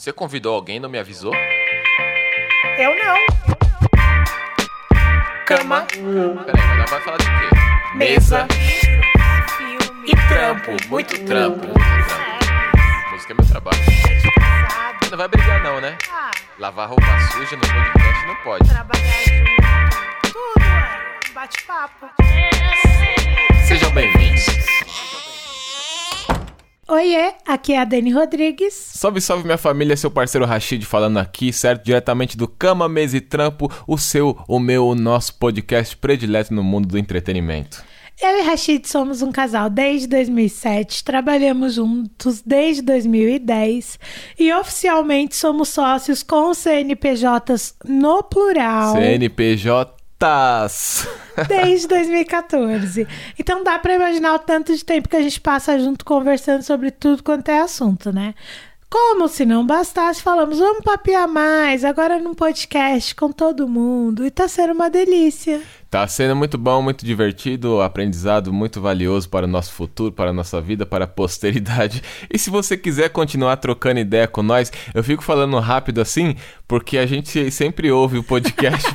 Você convidou alguém e não me avisou? Eu não. Cama, Peraí, mas ela vai falar de quê? mesa Filme, e trampo. Muito trampo. Música é meu trabalho. Não vai brigar não, né? ah, Lavar roupa suja no podcast não pode. trabalhar junto, tudo é bate-papo. Sejam bem-vindos. Oiê, aqui é a Dani Rodrigues. Salve, salve minha família, seu parceiro Rashid falando aqui, certo? Diretamente do Cama, Mesa e Trampo, o seu, o meu, o nosso podcast predileto no mundo do entretenimento. Eu e Rashid somos um casal desde 2007, trabalhamos juntos desde 2010 e oficialmente somos sócios com CNPJs no plural CNPJs. desde 2014. Então dá pra imaginar o tanto de tempo que a gente passa junto conversando sobre tudo quanto é assunto, né? Como se não bastasse, falamos, vamos papiar mais, agora num podcast com todo mundo. E tá sendo uma delícia. Tá sendo muito bom, muito divertido, aprendizado muito valioso para o nosso futuro, para a nossa vida, para a posteridade. E se você quiser continuar trocando ideia com nós, eu fico falando rápido assim, porque a gente sempre ouve o podcast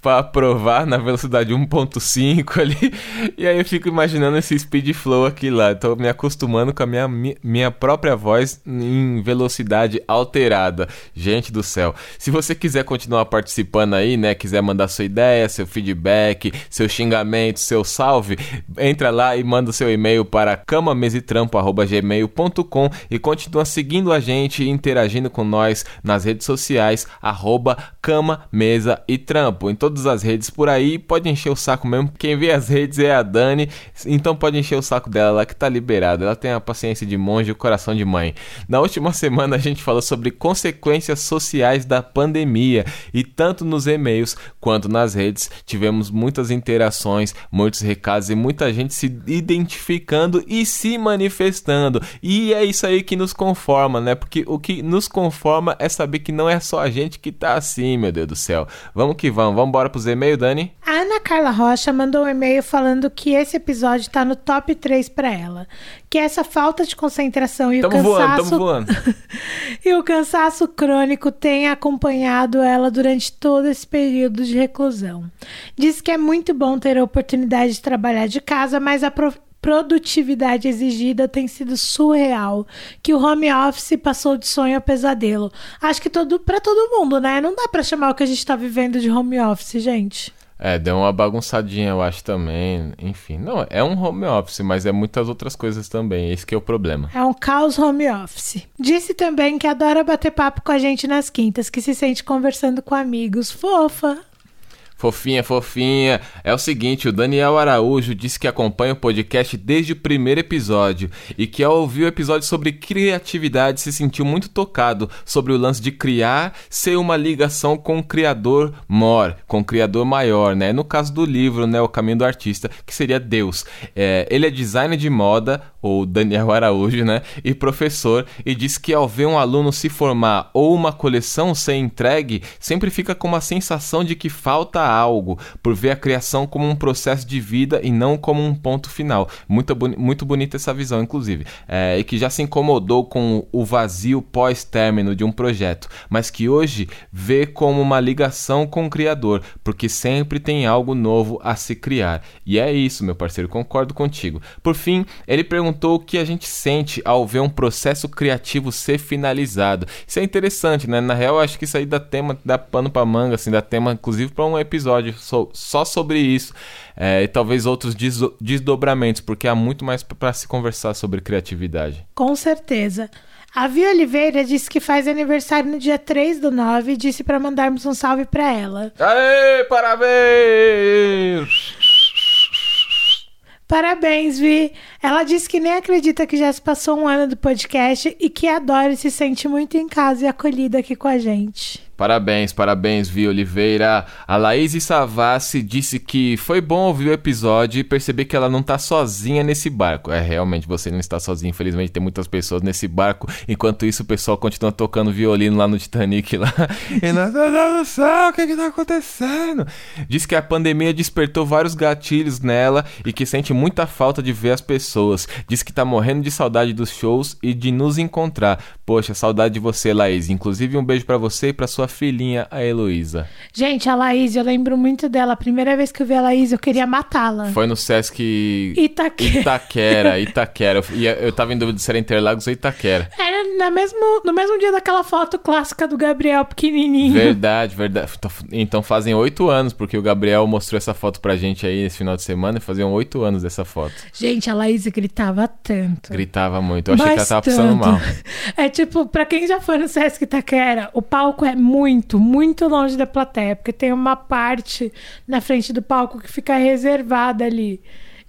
para aprovar na velocidade 1.5 ali, e aí eu fico imaginando esse speed flow aqui lá. Tô me acostumando com a minha, mi- minha própria voz em velocidade alterada. Gente do céu. Se você quiser continuar participando aí, né, quiser mandar sua ideia, seu feedback, seu xingamento, seu salve, entra lá e manda seu e-mail para camamesetrampo@gmail.com e continua seguindo a gente e interagindo com nós nas redes sociais arroba cama, mesa e trampo. Em todas as redes por aí, pode encher o saco mesmo. Quem vê as redes é a Dani, então pode encher o saco dela lá que tá liberada. Ela tem a paciência de monge e o coração de mãe. Na última semana a gente falou sobre consequências sociais da pandemia e tanto nos e-mails quanto nas redes tivemos muitas interações, muitos recados e muita gente se identificando e se manifestando. E é isso aí que nos conforma, né? Porque o que nos conforma é saber que não é só a gente que tá assim, meu Deus do céu. Vamos que vamos, vamos embora pros e-mails, Dani? A Ana Carla Rocha mandou um e-mail falando que esse episódio tá no top 3 pra ela. Que essa falta de concentração e Tamo o voando, cansaço. tamo voando. e o cansaço crônico tem acompanhado ela durante todo esse período de reclusão. Diz que é muito bom ter a oportunidade de trabalhar de casa, mas a pro- produtividade exigida tem sido surreal, que o home office passou de sonho a pesadelo. Acho que todo para todo mundo, né? Não dá pra chamar o que a gente tá vivendo de home office, gente. É, deu uma bagunçadinha, eu acho também. Enfim, não, é um home office, mas é muitas outras coisas também. Esse que é o problema. É um caos home office. Disse também que adora bater papo com a gente nas quintas, que se sente conversando com amigos. Fofa. Fofinha, fofinha. É o seguinte, o Daniel Araújo disse que acompanha o podcast desde o primeiro episódio e que ao ouvir o episódio sobre criatividade se sentiu muito tocado sobre o lance de criar ser uma ligação com o criador mor, com o criador maior, né? No caso do livro, né, O Caminho do Artista, que seria Deus. É, ele é designer de moda, ou Daniel Araújo, né? E professor, e diz que ao ver um aluno se formar ou uma coleção ser entregue, sempre fica com uma sensação de que falta algo, por ver a criação como um processo de vida e não como um ponto final. Muito, muito bonita essa visão, inclusive. É, e que já se incomodou com o vazio pós-término de um projeto, mas que hoje vê como uma ligação com o Criador, porque sempre tem algo novo a se criar. E é isso, meu parceiro, concordo contigo. Por fim, ele perguntou o que a gente sente ao ver um processo criativo ser finalizado. Isso é interessante, né? Na real, acho que isso aí dá tema, dá pano pra manga, assim, dá tema, inclusive, para um episódio so- só sobre isso. É, e talvez outros desdo- desdobramentos, porque há muito mais para se conversar sobre criatividade. Com certeza. A Via Oliveira disse que faz aniversário no dia 3 do 9 e disse pra mandarmos um salve pra ela. Aê, parabéns! Parabéns, Vi! Ela disse que nem acredita que já se passou um ano do podcast e que adora e se sente muito em casa e acolhida aqui com a gente. Parabéns, parabéns, Vi Oliveira. A Laís Savassi disse que foi bom ouvir o episódio e perceber que ela não tá sozinha nesse barco. É, realmente, você não está sozinho. Infelizmente, tem muitas pessoas nesse barco. Enquanto isso, o pessoal continua tocando violino lá no Titanic. Lá. E nós, meu Deus do céu, o que que tá acontecendo? Diz que a pandemia despertou vários gatilhos nela e que sente muita falta de ver as pessoas. Diz que tá morrendo de saudade dos shows e de nos encontrar. Poxa, saudade de você, Laís. Inclusive, um beijo pra você e pra sua filhinha, a Heloísa. Gente, a Laís, eu lembro muito dela. A primeira vez que eu vi a Laís, eu queria matá-la. Foi no Sesc Itaquera. Itaquera, Itaquera. Eu, eu tava em dúvida se era Interlagos ou Itaquera. Era na mesmo, no mesmo dia daquela foto clássica do Gabriel pequenininho. Verdade, verdade. Então fazem oito anos, porque o Gabriel mostrou essa foto pra gente aí esse final de semana e faziam oito anos dessa foto. Gente, a Laís gritava tanto. Gritava muito. Eu achei que ela Mas tava passando tanto. mal. É tipo, pra quem já foi no Sesc Itaquera, o palco é muito, muito longe da plateia, porque tem uma parte na frente do palco que fica reservada ali.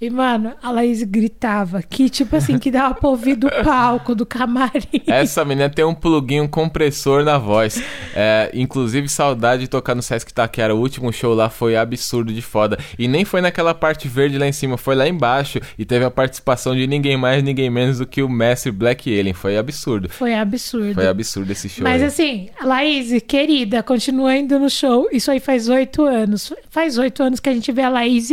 E, mano, a Laís gritava que, tipo assim, que dava pra ouvir do palco, do camarim. Essa menina tem um plugin, um compressor na voz. É, inclusive, saudade de tocar no Sesc Itaquera. O último show lá foi absurdo de foda. E nem foi naquela parte verde lá em cima, foi lá embaixo. E teve a participação de ninguém mais, ninguém menos do que o mestre Black Alien. Foi absurdo. Foi absurdo. Foi absurdo esse show. Mas aí. assim, Laís, querida, continua indo no show. Isso aí faz oito anos. Faz oito anos que a gente vê a Laís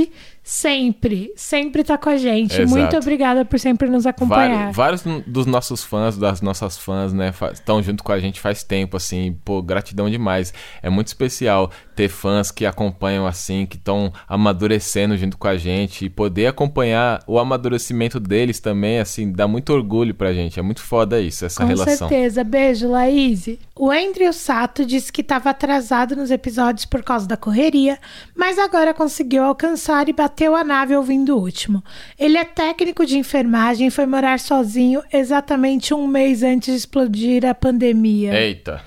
sempre, sempre tá com a gente. Exato. Muito obrigada por sempre nos acompanhar. Vários, vários dos nossos fãs, das nossas fãs, né, estão junto com a gente faz tempo, assim, pô, gratidão demais. É muito especial ter fãs que acompanham assim, que estão amadurecendo junto com a gente e poder acompanhar o amadurecimento deles também, assim, dá muito orgulho pra gente. É muito foda isso, essa Com relação. certeza. Beijo, Laís. O Andrew Sato disse que estava atrasado nos episódios por causa da correria, mas agora conseguiu alcançar e bateu a nave ouvindo o último. Ele é técnico de enfermagem e foi morar sozinho exatamente um mês antes de explodir a pandemia. Eita.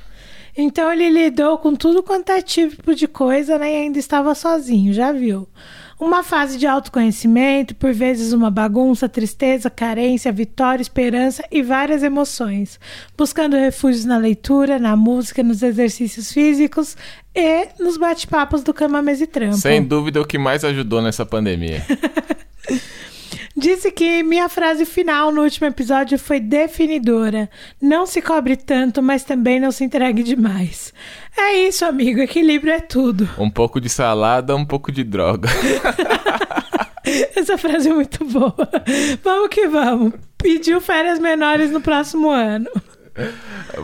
Então ele lidou com tudo quanto é tipo de coisa, né? E ainda estava sozinho, já viu? Uma fase de autoconhecimento, por vezes uma bagunça, tristeza, carência, vitória, esperança e várias emoções. Buscando refúgios na leitura, na música, nos exercícios físicos e nos bate-papos do Cama Mesa e Trampo. Sem dúvida o que mais ajudou nessa pandemia. Disse que minha frase final no último episódio foi definidora. Não se cobre tanto, mas também não se entregue demais. É isso, amigo. Equilíbrio é tudo. um pouco de salada, um pouco de droga. Essa frase é muito boa. Vamos que vamos. Pediu férias menores no próximo ano.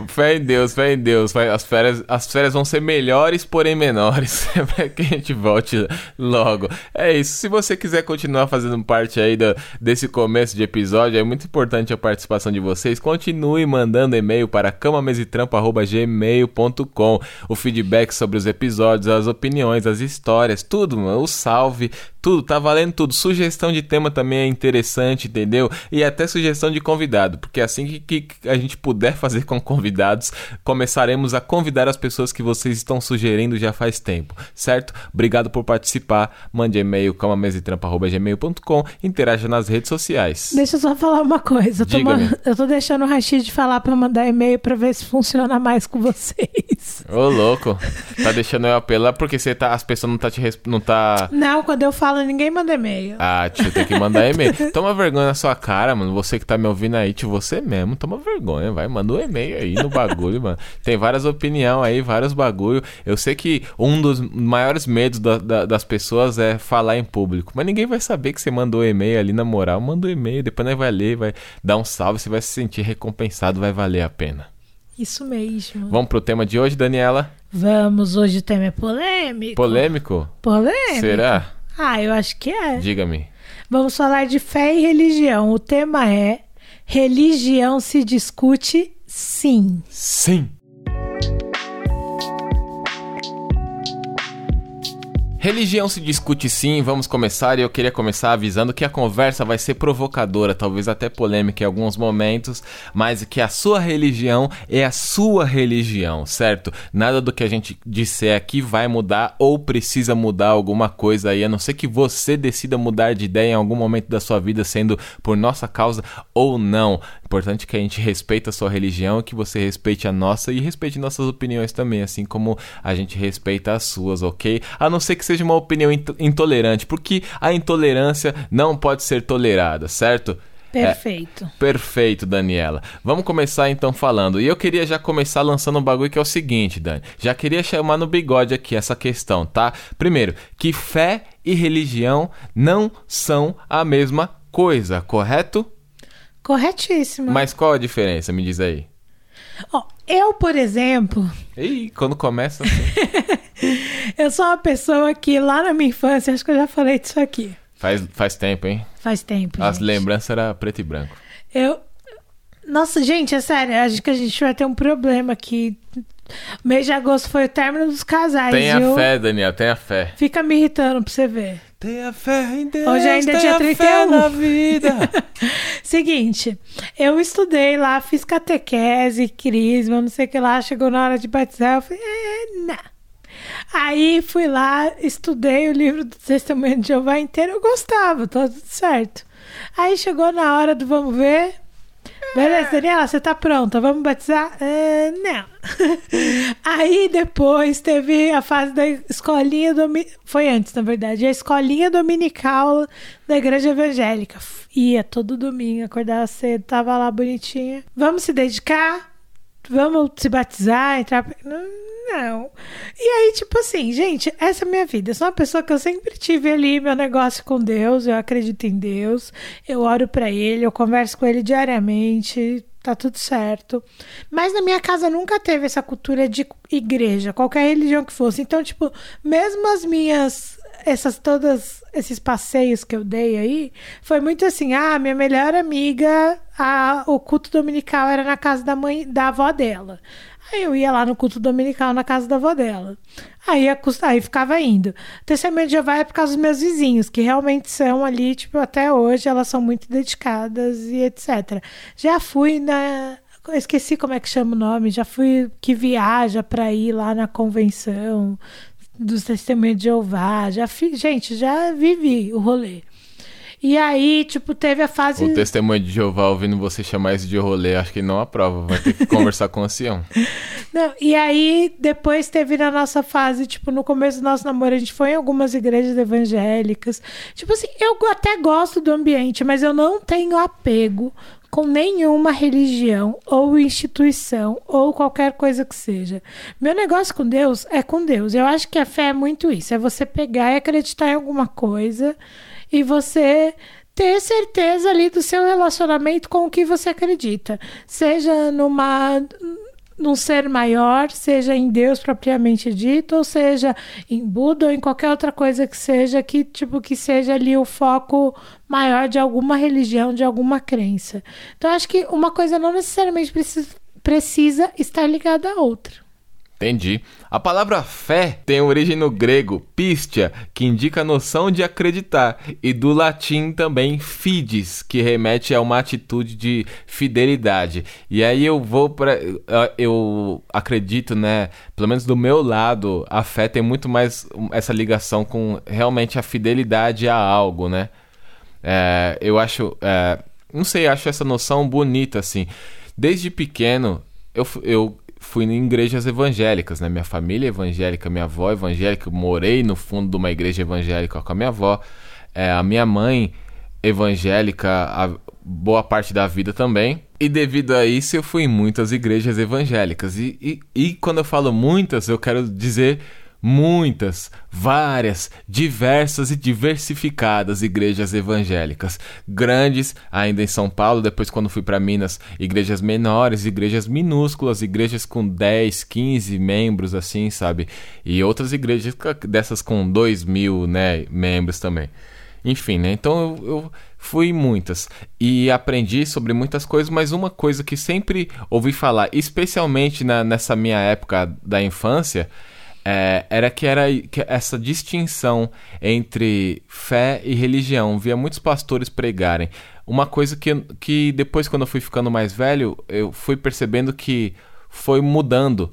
Fé em Deus, fé em Deus. As férias, as férias vão ser melhores, porém menores. pra que a gente volte logo. É isso. Se você quiser continuar fazendo parte aí da- desse começo de episódio, é muito importante a participação de vocês. Continue mandando e-mail para camamesitrampo.gmail.com O feedback sobre os episódios, as opiniões, as histórias, tudo, mano. O salve, tudo. Tá valendo tudo. Sugestão de tema também é interessante, entendeu? E até sugestão de convidado. Porque assim que- que a gente puder fazer com convidados, começaremos a convidar as pessoas que vocês estão sugerindo já faz tempo, certo? Obrigado por participar. Mande e-mail camamesitrampo.gmail.com Interaja nas redes sociais. Deixa eu só falar uma coisa. Eu tô, man- eu tô deixando o Rashid falar pra mandar e-mail pra ver se funciona mais com vocês. Ô, louco. Tá deixando eu apelar porque você tá, as pessoas não tá te resp- não tá Não, quando eu falo, ninguém manda e-mail. Ah, tio, tem que mandar e-mail. Toma vergonha na sua cara, mano. Você que tá me ouvindo aí, tio, você mesmo, toma vergonha, vai. Manda e-mail aí no bagulho, mano. Tem várias opiniões aí, vários bagulho. Eu sei que um dos maiores medos da- da- das pessoas é falar em público. Mas ninguém vai saber que você mandou e-mail ali na moral. Manda um e-mail, depois nós vai ler, vai dar um salve, você vai se sentir recompensado, vai valer a pena. Isso mesmo. Vamos pro tema de hoje, Daniela? Vamos, hoje o tema é polêmico. Polêmico? Polêmico? Será? Ah, eu acho que é. Diga-me. Vamos falar de fé e religião. O tema é Religião se discute sim. Sim. Religião se discute sim, vamos começar e eu queria começar avisando que a conversa vai ser provocadora, talvez até polêmica em alguns momentos, mas que a sua religião é a sua religião, certo? Nada do que a gente disser aqui vai mudar ou precisa mudar alguma coisa aí, a não ser que você decida mudar de ideia em algum momento da sua vida, sendo por nossa causa ou não. Importante que a gente respeite a sua religião, que você respeite a nossa e respeite nossas opiniões também, assim como a gente respeita as suas, ok? A não ser que seja uma opinião int- intolerante, porque a intolerância não pode ser tolerada, certo? É, Perfeito. Perfeito, Daniela. Vamos começar então falando. E eu queria já começar lançando um bagulho que é o seguinte, Dani. Já queria chamar no bigode aqui essa questão, tá? Primeiro, que fé e religião não são a mesma coisa, correto? Corretíssimo. Mas qual a diferença? Me diz aí. Eu, por exemplo, E quando começa assim, eu sou uma pessoa que lá na minha infância, acho que eu já falei disso aqui. faz, faz tempo, hein? Faz tempo. As gente. lembranças eram preto e branco. Eu. Nossa, gente, é sério, acho que a gente vai ter um problema aqui. Mês de agosto foi o término dos casais, Tenha viu? fé, Daniel, tenha fé. Fica me irritando pra você ver. Tenha fé em Deus. Hoje ainda é tenha dia fé 31. na vida. Seguinte, eu estudei lá, fiz catequese, crisma, não sei o que lá, chegou na hora de batizar, eu falei, é, não. Aí fui lá, estudei o livro do Testemunho de Jeová inteiro, eu gostava, tá tudo certo. Aí chegou na hora do vamos ver. Beleza, Daniela, você tá pronta? Vamos batizar? É, não. Aí depois teve a fase da escolinha domi... Foi antes, na verdade, a escolinha dominical da igreja evangélica. Ia todo domingo, acordava cedo, tava lá bonitinha. Vamos se dedicar? Vamos se batizar, entrar. Não. E aí, tipo assim, gente, essa é a minha vida. Eu sou uma pessoa que eu sempre tive ali meu negócio com Deus, eu acredito em Deus, eu oro pra Ele, eu converso com Ele diariamente, tá tudo certo. Mas na minha casa nunca teve essa cultura de igreja, qualquer religião que fosse. Então, tipo, mesmo as minhas essas todas esses passeios que eu dei aí, foi muito assim, ah, minha melhor amiga, a, o culto dominical era na casa da mãe, da avó dela. Aí eu ia lá no culto dominical na casa da avó dela. Aí, a, aí ficava indo. Testemunho de Jeová é por causa dos meus vizinhos, que realmente são ali, tipo, até hoje elas são muito dedicadas e etc. Já fui na. Esqueci como é que chama o nome, já fui que viaja para ir lá na convenção dos testemunhos de Jeová. Já fiz, gente, já vivi o rolê. E aí, tipo, teve a fase. O testemunho de Jeová ouvindo você chamar isso de rolê, acho que ele não aprova. Vai ter que conversar com o ancião. Não, e aí, depois teve na nossa fase, tipo, no começo do nosso namoro, a gente foi em algumas igrejas evangélicas. Tipo assim, eu até gosto do ambiente, mas eu não tenho apego com nenhuma religião ou instituição ou qualquer coisa que seja. Meu negócio com Deus é com Deus. Eu acho que a fé é muito isso, é você pegar e acreditar em alguma coisa e você ter certeza ali do seu relacionamento com o que você acredita, seja numa num ser maior, seja em Deus propriamente dito, ou seja em Buda ou em qualquer outra coisa que seja que tipo que seja ali o foco maior de alguma religião, de alguma crença. Então acho que uma coisa não necessariamente precisa, precisa estar ligada à outra. Entendi. A palavra fé tem origem no grego pistia, que indica a noção de acreditar, e do latim também fides, que remete a uma atitude de fidelidade. E aí eu vou para eu acredito, né, pelo menos do meu lado, a fé tem muito mais essa ligação com realmente a fidelidade a algo, né? É, eu acho, é, não sei, acho essa noção bonita assim. Desde pequeno eu, eu fui em igrejas evangélicas, né? Minha família é evangélica, minha avó é evangélica, eu morei no fundo de uma igreja evangélica com a minha avó. É, a minha mãe evangélica boa parte da vida também. E devido a isso eu fui em muitas igrejas evangélicas. E, e, e quando eu falo muitas, eu quero dizer muitas, várias, diversas e diversificadas igrejas evangélicas. Grandes, ainda em São Paulo, depois quando fui para Minas, igrejas menores, igrejas minúsculas, igrejas com 10, 15 membros, assim, sabe? E outras igrejas dessas com 2 mil, né, membros também. Enfim, né? Então eu, eu fui muitas e aprendi sobre muitas coisas, mas uma coisa que sempre ouvi falar, especialmente na, nessa minha época da infância, é, era que era que essa distinção entre fé e religião. Via muitos pastores pregarem. Uma coisa que, que depois, quando eu fui ficando mais velho, eu fui percebendo que foi mudando.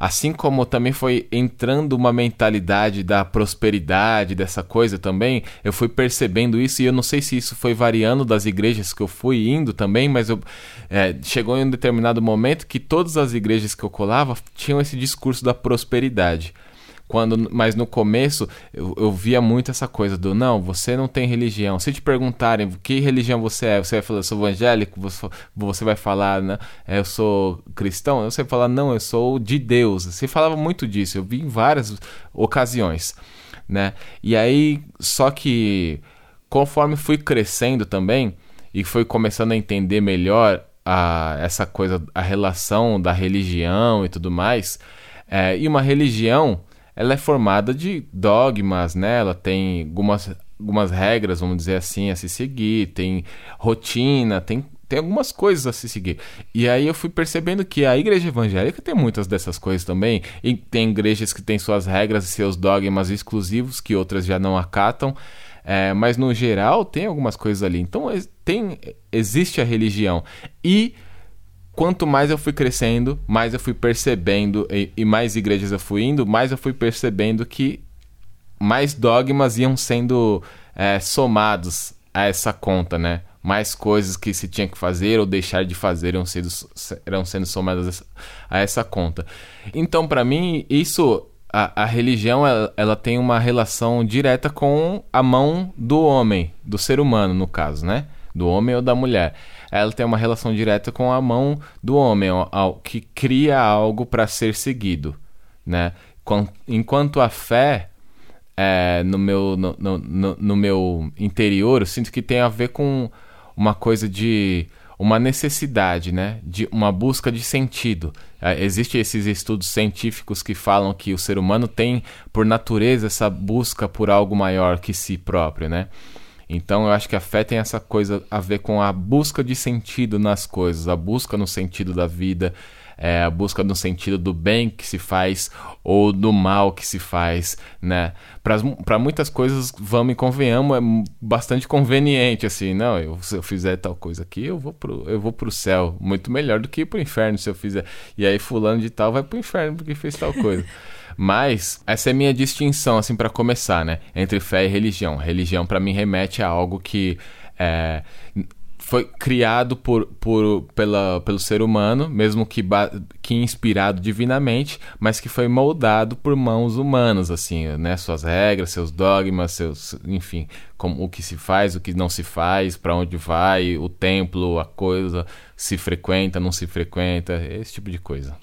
Assim como também foi entrando uma mentalidade da prosperidade, dessa coisa também, eu fui percebendo isso e eu não sei se isso foi variando das igrejas que eu fui indo também, mas eu, é, chegou em um determinado momento que todas as igrejas que eu colava tinham esse discurso da prosperidade. Quando, mas no começo eu, eu, via muito essa coisa do não, você não tem religião. Se te perguntarem que religião você é, você vai falar, eu sou evangélico, você, você vai falar, né, eu sou cristão, você vai falar, não, eu sou de Deus. Você falava muito disso, eu vi em várias ocasiões, né? E aí, só que conforme fui crescendo também e fui começando a entender melhor a, essa coisa, a relação da religião e tudo mais. É, e uma religião, ela é formada de dogmas, né? Ela tem algumas, algumas regras, vamos dizer assim, a se seguir, tem rotina, tem, tem algumas coisas a se seguir. E aí eu fui percebendo que a igreja evangélica tem muitas dessas coisas também. E tem igrejas que têm suas regras e seus dogmas exclusivos que outras já não acatam. É, mas no geral tem algumas coisas ali. Então tem, existe a religião. E quanto mais eu fui crescendo, mais eu fui percebendo, e, e mais igrejas eu fui indo, mais eu fui percebendo que mais dogmas iam sendo é, somados a essa conta, né? Mais coisas que se tinha que fazer ou deixar de fazer iam sendo, irão sendo somadas a essa conta. Então, para mim, isso a, a religião ela, ela, tem uma relação direta com a mão do homem, do ser humano, no caso, né? Do homem ou da mulher. Ela tem uma relação direta com a mão do homem, que cria algo para ser seguido, né? Enquanto a fé, é, no, meu, no, no, no meu interior, eu sinto que tem a ver com uma coisa de uma necessidade, né, de uma busca de sentido. É, Existem esses estudos científicos que falam que o ser humano tem, por natureza, essa busca por algo maior que si próprio, né? Então eu acho que a fé tem essa coisa a ver com a busca de sentido nas coisas, a busca no sentido da vida, é, a busca no sentido do bem que se faz ou do mal que se faz, né? Para muitas coisas, vamos e convenhamos, é bastante conveniente, assim, não, eu, se eu fizer tal coisa aqui, eu vou pro, eu vou pro céu, muito melhor do que ir pro inferno se eu fizer. E aí fulano de tal vai pro inferno porque fez tal coisa. Mas essa é a minha distinção, assim, para começar, né? Entre fé e religião. Religião, para mim, remete a algo que é, foi criado por, por, pela, pelo ser humano, mesmo que, que inspirado divinamente, mas que foi moldado por mãos humanas, assim, né? Suas regras, seus dogmas, seus, enfim, como, o que se faz, o que não se faz, para onde vai, o templo, a coisa, se frequenta, não se frequenta, esse tipo de coisa.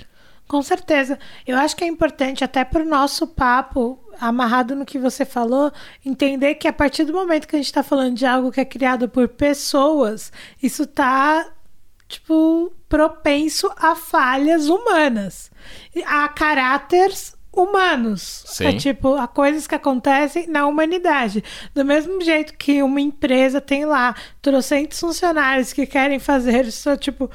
Com certeza. Eu acho que é importante, até para o nosso papo, amarrado no que você falou, entender que a partir do momento que a gente está falando de algo que é criado por pessoas, isso está tipo propenso a falhas humanas, a caráteres humanos. Sim. É tipo, a coisas que acontecem na humanidade. Do mesmo jeito que uma empresa tem lá trocentos funcionários que querem fazer isso, tipo,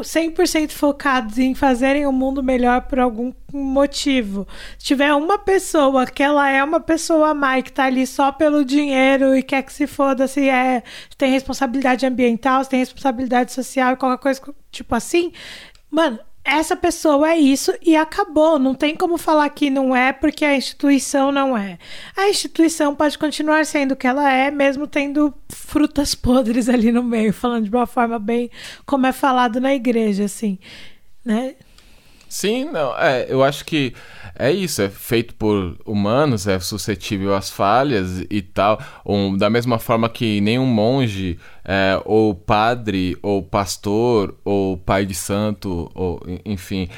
100% focados em fazerem o mundo melhor por algum motivo. Se tiver uma pessoa que ela é uma pessoa má que tá ali só pelo dinheiro e quer que se foda se é, tem responsabilidade ambiental, se tem responsabilidade social, qualquer coisa tipo assim, mano, essa pessoa é isso e acabou. Não tem como falar que não é porque a instituição não é. A instituição pode continuar sendo o que ela é, mesmo tendo frutas podres ali no meio, falando de uma forma bem como é falado na igreja, assim, né? Sim, não, é, eu acho que é isso, é feito por humanos, é suscetível às falhas e tal. Um, da mesma forma que nenhum monge, é, ou padre, ou pastor, ou pai de santo, ou enfim,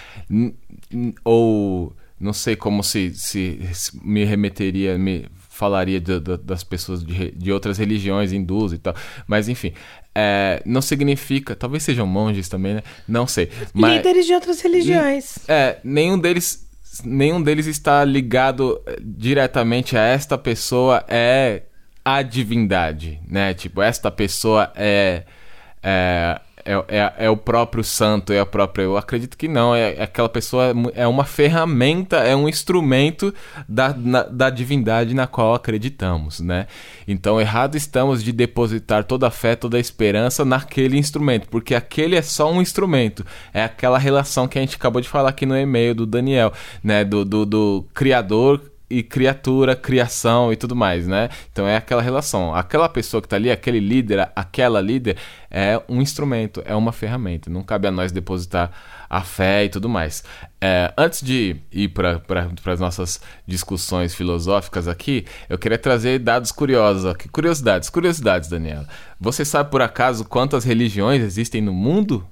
ou não sei como se, se, se me remeteria, me falaria de, de, das pessoas de, de outras religiões, hindus e tal. Mas enfim, é, não significa. Talvez sejam monges também, né? Não sei. Mas, Líderes de outras religiões. É, nenhum deles. Nenhum deles está ligado eh, diretamente a esta pessoa é a divindade, né? Tipo, esta pessoa é, é é, é, é, o próprio santo, é a própria. Eu acredito que não. É, é aquela pessoa é uma ferramenta, é um instrumento da, na, da divindade na qual acreditamos, né? Então, errado estamos de depositar toda a fé, toda a esperança naquele instrumento, porque aquele é só um instrumento. É aquela relação que a gente acabou de falar aqui no e-mail do Daniel, né? Do, do, do criador e criatura, criação e tudo mais, né? Então é aquela relação. Aquela pessoa que está ali, aquele líder, aquela líder, é um instrumento, é uma ferramenta. Não cabe a nós depositar a fé e tudo mais. É, antes de ir para as nossas discussões filosóficas aqui, eu queria trazer dados curiosos aqui. Curiosidades, curiosidades, Daniela. Você sabe por acaso quantas religiões existem no mundo?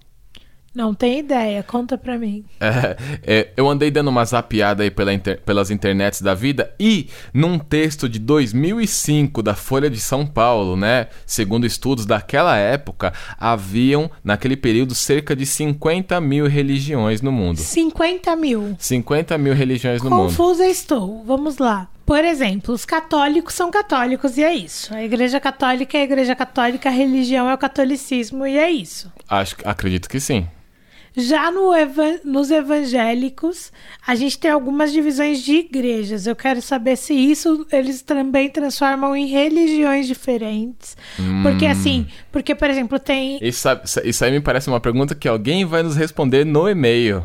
Não tem ideia, conta pra mim. É, é, eu andei dando uma zapiada aí pela inter- pelas internets da vida e num texto de 2005 da Folha de São Paulo, né? Segundo estudos daquela época, haviam naquele período cerca de 50 mil religiões no mundo. 50 mil. 50 mil religiões no mundo. Confusa estou. Vamos lá. Por exemplo, os católicos são católicos e é isso. A igreja católica é a igreja católica, a religião é o catolicismo e é isso. Acho, acredito que sim. Já no nos evangélicos, a gente tem algumas divisões de igrejas. Eu quero saber se isso eles também transformam em religiões diferentes. Porque assim, porque, por exemplo, tem. Isso, isso aí me parece uma pergunta que alguém vai nos responder no e-mail.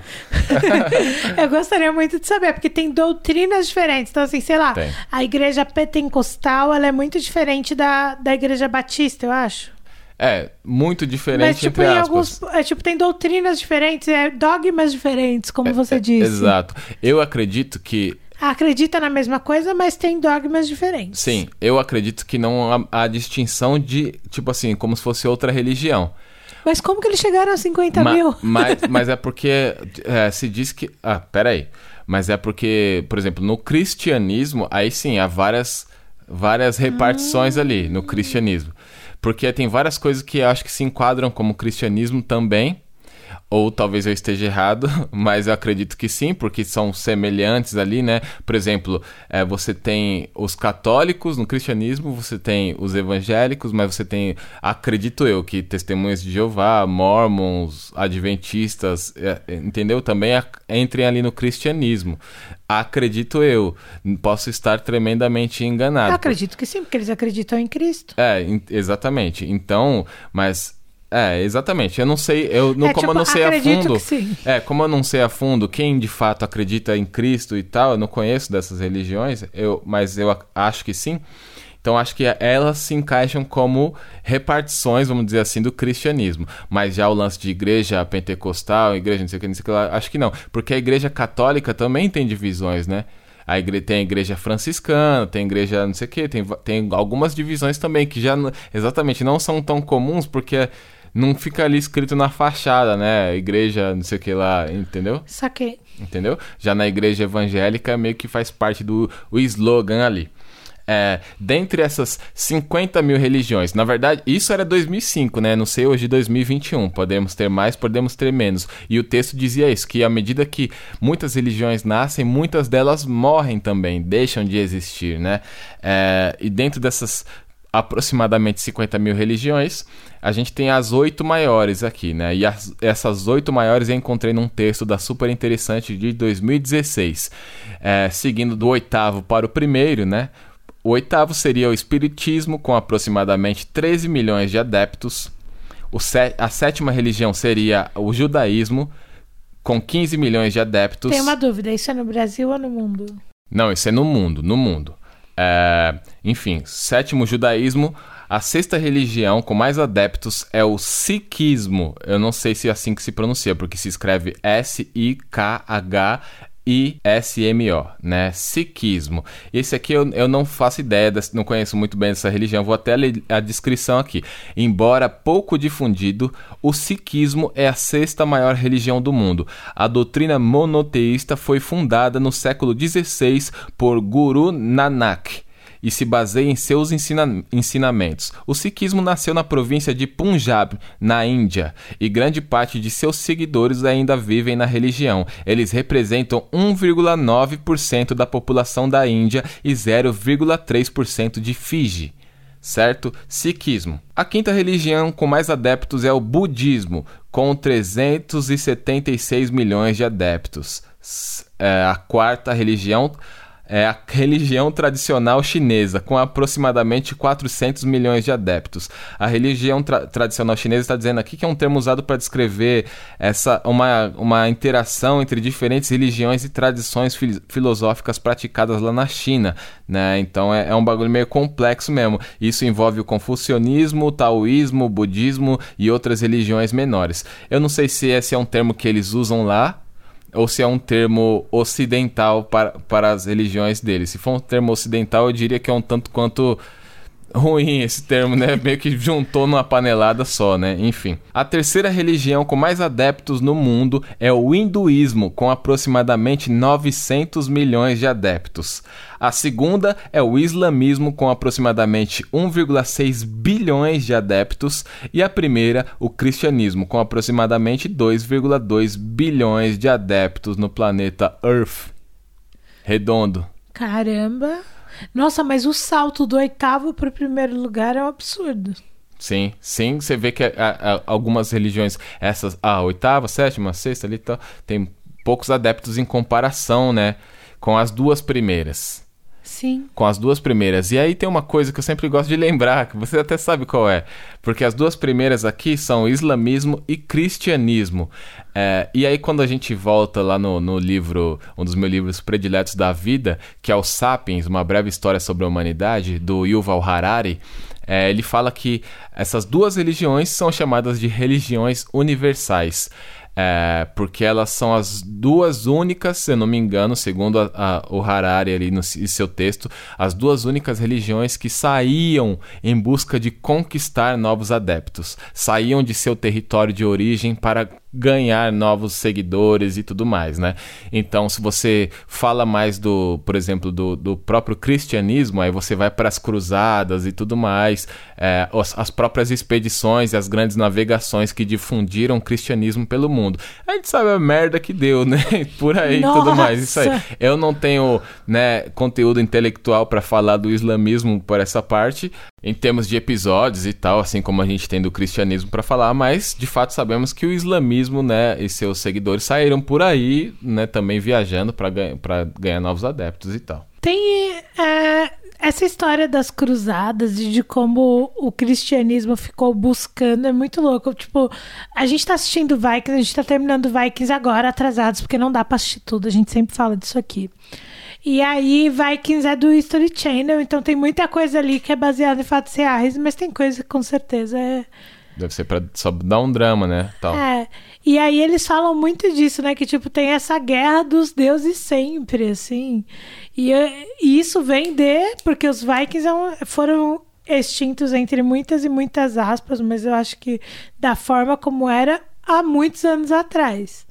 Eu gostaria muito de saber, porque tem doutrinas diferentes. Então, assim, sei lá, Tem. a igreja pentecostal ela é muito diferente da, da igreja batista, eu acho. É, muito diferente Mas, tipo, entre aspas. alguns. É, tipo, tem doutrinas diferentes, é, dogmas diferentes, como você É, disse. Exato. Eu acredito que Acredita na mesma coisa, mas tem dogmas diferentes. Sim, eu acredito que não há, há distinção de, tipo assim, como se fosse outra religião. Mas como que eles chegaram a 50 Ma- mil? Mas, mas é porque é, se diz que. Ah, peraí. Mas é porque, por exemplo, no cristianismo, aí sim, há várias, várias repartições ali no cristianismo. Porque tem várias coisas que acho que se enquadram como cristianismo também. Ou talvez eu esteja errado, mas eu acredito que sim, porque são semelhantes ali, né? Por exemplo, é, você tem os católicos no cristianismo, você tem os evangélicos, mas você tem, acredito eu, que testemunhas de Jeová, mormons, adventistas, é, entendeu? Também ac- entrem ali no cristianismo. Acredito eu. Posso estar tremendamente enganado. Eu acredito que sim, porque eles acreditam em Cristo. É, exatamente. Então, mas. É, exatamente. Eu não sei, eu não, É, como eu tipo, não sei a fundo. que sim. É, como eu não sei a fundo quem de fato acredita em Cristo e tal, eu não conheço dessas religiões, eu, mas eu ac- acho que sim. Então acho que elas se encaixam como repartições, vamos dizer assim, do cristianismo. Mas já o lance de igreja pentecostal, igreja não sei o que, não sei o que lá, acho que não. Porque a igreja católica também tem divisões, né? A igre... Tem a igreja franciscana, tem a igreja não sei o que, tem, tem algumas divisões também que já exatamente não são tão comuns porque não fica ali escrito na fachada, né? Igreja não sei o que lá, entendeu? Saquei. Entendeu? Já na igreja evangélica meio que faz parte do o slogan ali. É, dentre essas 50 mil religiões, na verdade, isso era 2005, né? Não sei hoje 2021. Podemos ter mais, podemos ter menos. E o texto dizia isso: que à medida que muitas religiões nascem, muitas delas morrem também, deixam de existir, né? É, e dentro dessas aproximadamente 50 mil religiões, a gente tem as oito maiores aqui, né? E as- essas oito maiores eu encontrei num texto da Super Interessante de 2016. É, seguindo do oitavo para o primeiro, né? O oitavo seria o Espiritismo, com aproximadamente 13 milhões de adeptos. A sétima religião seria o Judaísmo, com 15 milhões de adeptos. Tem uma dúvida, isso é no Brasil ou no mundo? Não, isso é no mundo, no mundo. É, enfim, sétimo judaísmo. A sexta religião com mais adeptos é o Sikhismo. Eu não sei se é assim que se pronuncia, porque se escreve S-I-K-H-I-S-M-O, né? Sikhismo. Esse aqui eu, eu não faço ideia, dessa- não conheço muito bem dessa religião, vou até ler a descrição aqui. Embora pouco difundido, o Sikhismo é a sexta maior religião do mundo. A doutrina monoteísta foi fundada no século XVI por Guru Nanak e se baseia em seus ensina- ensinamentos. O sikhismo nasceu na província de Punjab, na Índia, e grande parte de seus seguidores ainda vivem na religião. Eles representam 1,9% da população da Índia e 0,3% de Fiji. Certo? Sikhismo. A quinta religião com mais adeptos é o budismo, com 376 milhões de adeptos. É, a quarta religião é a religião tradicional chinesa, com aproximadamente 400 milhões de adeptos. A religião tra- tradicional chinesa está dizendo aqui que é um termo usado para descrever essa, uma, uma interação entre diferentes religiões e tradições fil- filosóficas praticadas lá na China. Né? Então é, é um bagulho meio complexo mesmo. Isso envolve o confucionismo, o taoísmo, o budismo e outras religiões menores. Eu não sei se esse é um termo que eles usam lá, ou se é um termo ocidental para, para as religiões deles. Se for um termo ocidental, eu diria que é um tanto quanto ruim esse termo, né? Meio que juntou numa panelada só, né? Enfim. A terceira religião com mais adeptos no mundo é o hinduísmo, com aproximadamente 900 milhões de adeptos. A segunda é o islamismo, com aproximadamente 1,6 bilhões de adeptos. E a primeira, o cristianismo, com aproximadamente 2,2 bilhões de adeptos no planeta Earth. Redondo. Caramba. Nossa, mas o salto do oitavo para o primeiro lugar é um absurdo. Sim, sim, você vê que a- a- algumas religiões, essas, a oitava, sétima, sexta ali, tá, tem poucos adeptos em comparação, né, com as duas primeiras. Sim. Com as duas primeiras. E aí tem uma coisa que eu sempre gosto de lembrar, que você até sabe qual é. Porque as duas primeiras aqui são islamismo e cristianismo. É, e aí quando a gente volta lá no, no livro, um dos meus livros prediletos da vida, que é o Sapiens, Uma Breve História sobre a Humanidade, do Yuval Harari, é, ele fala que essas duas religiões são chamadas de religiões universais. É, porque elas são as duas únicas, se eu não me engano, segundo a- a- o Harari ali no seu texto, as duas únicas religiões que saíam em busca de conquistar novos adeptos, saíam de seu território de origem para ganhar novos seguidores e tudo mais, né? Então, se você fala mais do, por exemplo, do, do próprio cristianismo, aí você vai para as cruzadas e tudo mais, é, as, as próprias expedições e as grandes navegações que difundiram o cristianismo pelo mundo. A gente sabe a merda que deu, né? Por aí e tudo mais. Isso aí. Eu não tenho, né, conteúdo intelectual para falar do islamismo por essa parte, em termos de episódios e tal, assim como a gente tem do cristianismo para falar, mas de fato sabemos que o islamismo, né, e seus seguidores saíram por aí, né, também viajando para ganha, ganhar novos adeptos e tal. Tem é, essa história das cruzadas e de como o cristianismo ficou buscando é muito louco. Tipo, a gente tá assistindo Vikings, a gente tá terminando Vikings agora, atrasados, porque não dá pra assistir tudo, a gente sempre fala disso aqui. E aí, Vikings é do History Channel, então tem muita coisa ali que é baseada em fatos reais, mas tem coisa que com certeza é, Deve ser para só dar um drama, né, tal. é, e aí eles falam muito disso, né? Que, tipo, tem essa guerra dos deuses sempre, assim. E, eh, e isso vem de... Porque os vikings é foram extintos entre muitas e muitas aspas, mas eu acho que da forma como era há muitos anos atrás.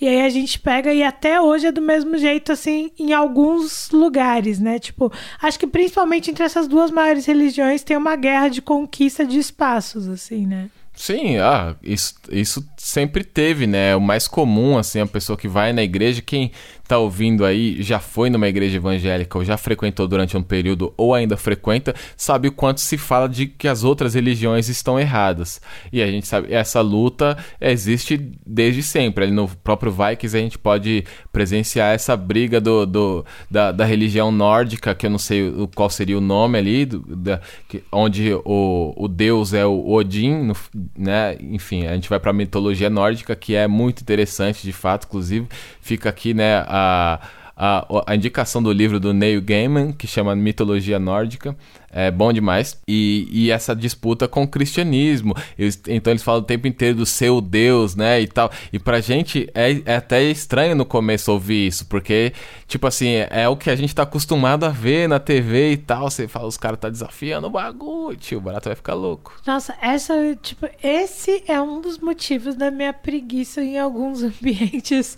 E aí a gente pega e até hoje é do mesmo jeito, assim, em alguns lugares, né? Tipo, acho que principalmente entre essas duas maiores religiões tem uma guerra de conquista de espaços, assim, né? Sim, ah, isso, isso sempre teve, né? O mais comum, assim, a pessoa que vai na igreja, quem tá ouvindo aí já foi numa igreja evangélica ou já frequentou durante um período ou ainda frequenta, sabe o quanto se fala de que as outras religiões estão erradas. E a gente sabe, essa luta existe desde sempre. Ali no próprio Vikings a gente pode presenciar essa briga do, do- da, da religião nórdica, que eu não sei qual seria o nome ali, do- da- que- onde o, o deus é o Odin, no- né? Enfim, a gente vai para a mitologia nórdica, que é muito interessante, de fato, inclusive. Fica aqui, né, a, a, a indicação do livro do Neil Gaiman, que chama Mitologia Nórdica. É bom demais. E, e essa disputa com o cristianismo. Eles- então eles falam o tempo inteiro do seu Deus, né? E tal. E pra gente é, é até estranho no começo ouvir isso, porque, tipo assim, é o que a gente tá acostumado a ver na TV e tal. Você fala, os caras tá desafiando o bagulho, tio. O barato vai ficar louco. Nossa, essa, tipo, esse é um dos motivos da minha preguiça em alguns ambientes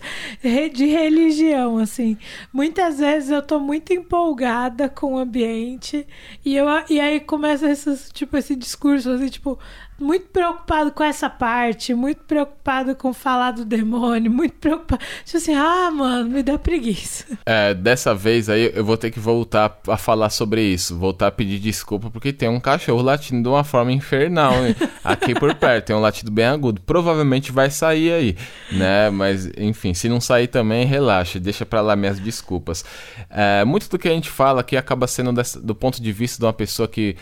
de religião, assim. Muitas vezes eu tô muito empolgada com o ambiente e, eu, e aí começa esses, tipo, esse discurso, assim, tipo, muito preocupado com essa parte, muito preocupado com falar do demônio, muito preocupado. Tipo assim, ah, mano, me dá preguiça. É, dessa vez aí eu vou ter que voltar a falar sobre isso. Voltar a pedir desculpa porque tem um cachorro latindo de uma forma infernal hein? aqui por perto. Tem um latido bem agudo. Provavelmente vai sair aí, né? Mas enfim, se não sair também, relaxa. Deixa pra lá minhas desculpas. É, muito do que a gente fala aqui acaba sendo dessa- do ponto de vista de uma pessoa que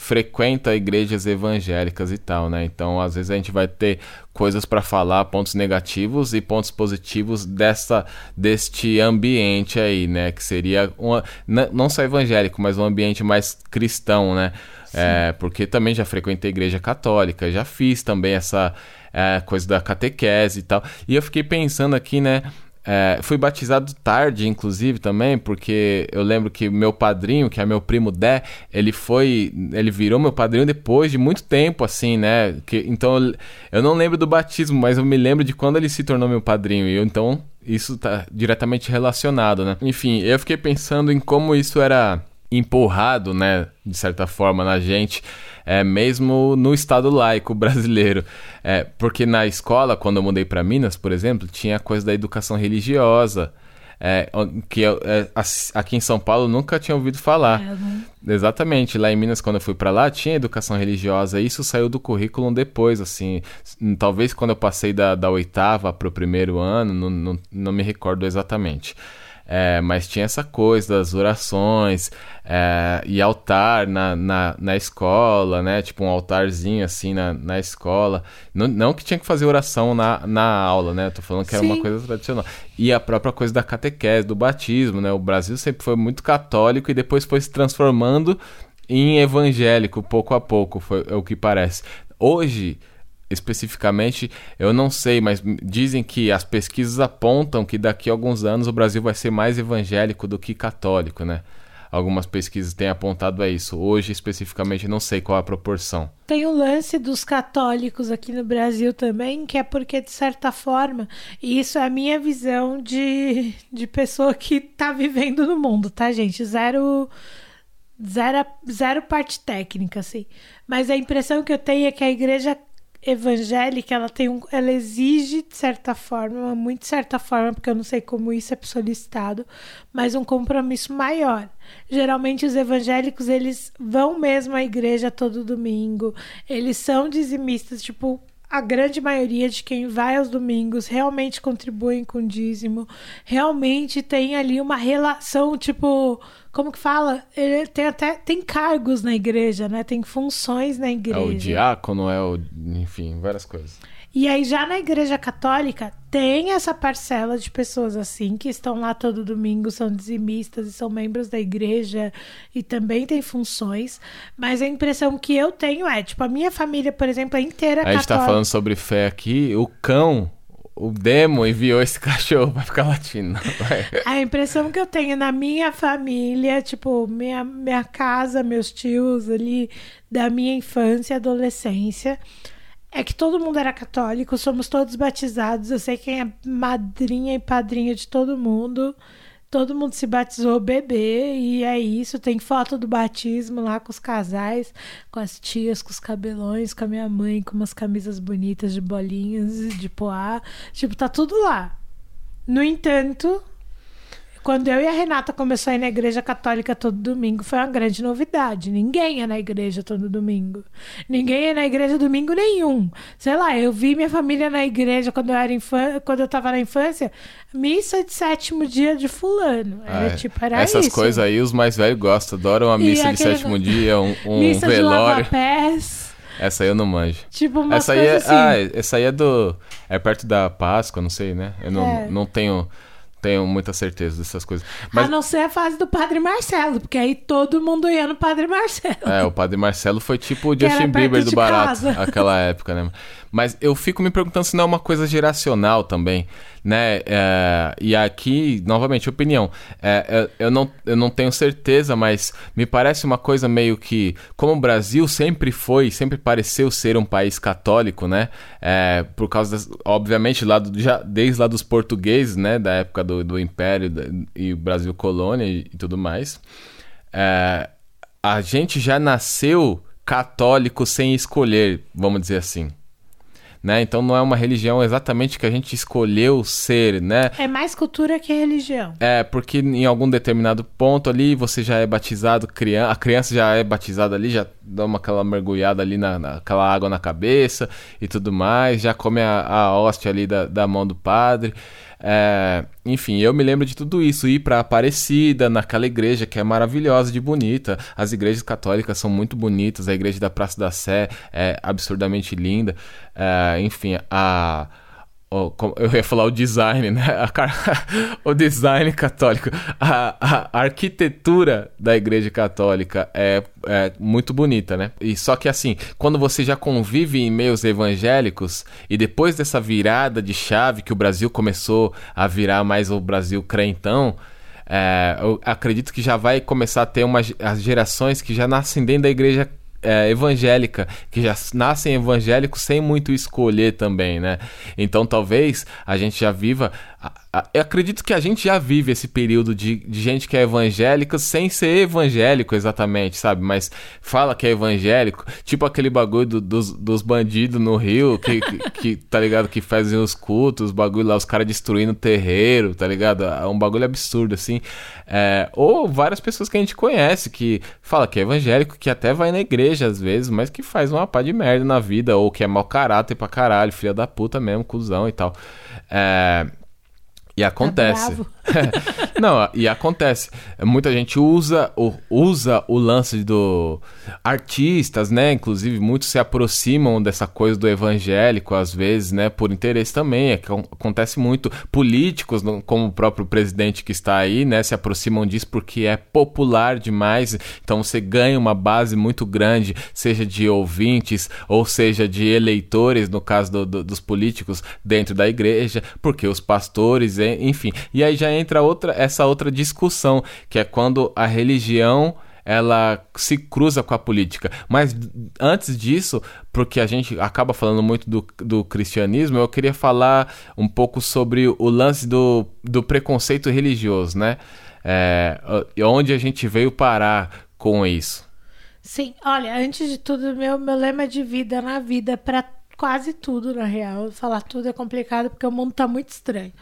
frequenta igrejas evangélicas e tal, né? Então, às vezes a gente vai ter coisas para falar, pontos negativos e pontos positivos dessa deste ambiente aí, né? Que seria uma, não só evangélico, mas um ambiente mais cristão, né? É, porque também já frequentei igreja católica, já fiz também essa é, coisa da catequese e tal. E eu fiquei pensando aqui, né? É, fui batizado tarde, inclusive, também, porque eu lembro que meu padrinho, que é meu primo Dé, ele foi. Ele virou meu padrinho depois de muito tempo, assim, né? Que, então eu, não lembro do batismo, mas eu me lembro de quando ele se tornou meu padrinho. E eu, então, isso tá diretamente relacionado, né? Enfim, eu fiquei pensando em como isso era empurrado, né, de certa forma, na gente, é, mesmo no Estado laico brasileiro. É, porque na escola, quando eu mudei para Minas, por exemplo, tinha a coisa da educação religiosa. É, que eu, é, aqui em São Paulo nunca tinha ouvido falar. É, Exatamente, lá em Minas, quando eu fui para lá, tinha educação religiosa. Isso saiu do currículo depois, assim. Talvez quando eu passei da, da oitava para o primeiro ano, não, não, não me recordo exatamente. É, mas tinha essa coisa das orações é, e altar na, na, na, escola, né? Tipo um altarzinho assim na, na escola. Não, não que tinha que fazer oração na, na aula, né? Eu tô falando que era Sim. uma coisa tradicional. E a própria coisa da catequese, do batismo, né? O Brasil sempre foi muito católico e depois foi se transformando em evangélico pouco a pouco, foi é o que parece. Hoje especificamente, eu não sei, mas dizem que as pesquisas apontam que daqui a alguns anos o Brasil vai ser mais evangélico do que católico, né? Algumas pesquisas têm apontado a isso. Hoje, especificamente, não sei qual a proporção. Tem o lance dos católicos aqui no Brasil também, que é porque, de certa forma, e isso é a minha visão de, de pessoa que tá vivendo no mundo, tá, gente? Zero, zero, zero parte técnica, assim. Mas a impressão que eu tenho é que a igreja evangélica, ela tem um, ela exige de certa forma, muito de certa forma, porque eu não sei como isso é solicitado, mas um compromisso maior. Geralmente os evangélicos, eles vão mesmo à igreja todo domingo, eles são dizimistas, tipo, a grande maioria de quem vai aos domingos realmente contribuem com dízimo, realmente tem ali uma relação, tipo, como que fala? Ele tem até tem cargos na igreja, né? Tem funções na igreja. É o diácono, é o, enfim, várias coisas. E aí já na igreja católica tem essa parcela de pessoas assim que estão lá todo domingo, são dizimistas e são membros da igreja e também tem funções, mas a impressão que eu tenho é, tipo, a minha família, por exemplo, é inteira católica. A gente tá falando sobre fé aqui, o cão o demo enviou esse cachorro pra ficar latindo. A impressão que eu tenho na minha família, tipo, minha, minha casa, meus tios ali, da minha infância e adolescência, é que todo mundo era católico, somos todos batizados. Eu sei quem é madrinha e padrinha de todo mundo. Todo mundo se batizou bebê e é isso. Tem foto do batismo lá com os casais, com as tias, com os cabelões, com a minha mãe, com umas camisas bonitas de bolinhas, de poá. Tipo, tá tudo lá. No entanto, quando eu e a Renata começou a ir na igreja católica todo domingo, foi uma grande novidade. Ninguém ia na igreja todo domingo. Ninguém ia na igreja domingo nenhum. Sei lá, eu vi minha família na igreja quando eu era infan... quando eu tava na infância, missa de sétimo dia de fulano. Era é, tipo, era Essas isso. coisas aí os mais velhos gostam, adoram a missa de sétimo dia, um, um missa velório. De pés. Essa aí eu não manjo. Tipo, uma essa aí é, assim. Ah, essa aí é do. É perto da Páscoa, não sei, né? Eu não, é. não tenho tenho muita certeza dessas coisas. Mas... A não ser a fase do Padre Marcelo, porque aí todo mundo ia no Padre Marcelo. É, o Padre Marcelo foi tipo o Justin Bieber do barato, casa. aquela época, né? Mas eu fico me perguntando se não é uma coisa geracional também, né? É, e aqui, novamente, opinião. É, eu, não, eu não tenho certeza, mas me parece uma coisa meio que. Como o Brasil sempre foi, sempre pareceu ser um país católico, né? É, por causa, das, obviamente, lá do, já, desde lá dos portugueses, né? Da época do, do Império e o Brasil colônia e, e tudo mais. É, a gente já nasceu católico sem escolher, vamos dizer assim né? Então não é uma religião exatamente que a gente escolheu ser, né? É mais cultura que religião. É, porque em algum determinado ponto ali você já é batizado, a criança já é batizada ali, já dá uma aquela mergulhada ali na, naquela água na cabeça e tudo mais, já come a, a hóstia ali da, da mão do padre. É, enfim, eu me lembro de tudo isso, ir para Aparecida, naquela igreja que é maravilhosa de bonita. As igrejas católicas são muito bonitas, a igreja da Praça da Sé é absurdamente linda. É, enfim, a eu ia falar o design, né? O design católico. A, a arquitetura da Igreja Católica é, é muito bonita, né? E só que assim, quando você já convive em meios evangélicos e depois dessa virada de chave que o Brasil começou a virar mais o Brasil crentão, é, eu acredito que já vai começar a ter uma, as gerações que já nascem dentro da igreja é, evangélica, que já nascem evangélicos sem muito escolher também, né? Então talvez a gente já viva. Eu acredito que a gente já vive esse período de, de gente que é evangélica sem ser evangélico exatamente, sabe? Mas fala que é evangélico, tipo aquele bagulho do- dos, dos bandidos no Rio, que, que, que, tá ligado? Que fazem os cultos, os bagulho lá, os caras destruindo o terreiro, tá ligado? É um bagulho absurdo, assim. É, ou várias pessoas que a gente conhece que fala que é evangélico, que até vai na igreja às vezes, mas que faz uma pá de merda na vida, ou que é mau caráter pra caralho, filha da puta mesmo, cuzão e tal. É, e acontece. Não, e acontece. Muita gente usa o, usa o lance do. Artistas, né? Inclusive, muitos se aproximam dessa coisa do evangélico, às vezes, né? Por interesse também. É que ac- acontece muito. Políticos, como o próprio presidente que está aí, né? Se aproximam disso porque é popular demais. Então você ganha uma base muito grande, seja de ouvintes ou seja de eleitores, no caso do- do- dos políticos, dentro da igreja, porque os pastores, enfim. E aí já outra, essa outra discussão, que é quando a religião ela se cruza com a política. Mas antes disso, porque a gente acaba falando muito do, do cristianismo, eu queria falar um pouco sobre o lance do, do preconceito religioso, né? É, onde a gente veio parar com isso. Sim, olha, antes de tudo, meu, meu lema de vida na vida é pra quase tudo, na real. Falar tudo é complicado porque o mundo tá muito estranho.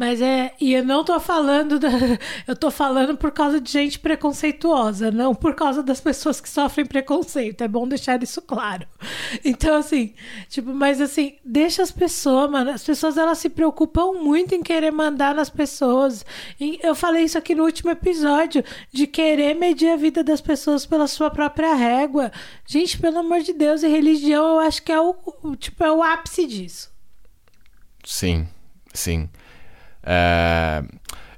Mas é. E eu não tô falando. Da, eu tô falando por causa de gente preconceituosa, não por causa das pessoas que sofrem preconceito. É bom deixar isso claro. Então, assim, tipo, mas assim, deixa as pessoas, mano. As pessoas elas se preocupam muito em querer mandar nas pessoas. E eu falei isso aqui no último episódio, de querer medir a vida das pessoas pela sua própria régua. Gente, pelo amor de Deus, e religião eu acho que é o, tipo, é o ápice disso. Sim, sim. É,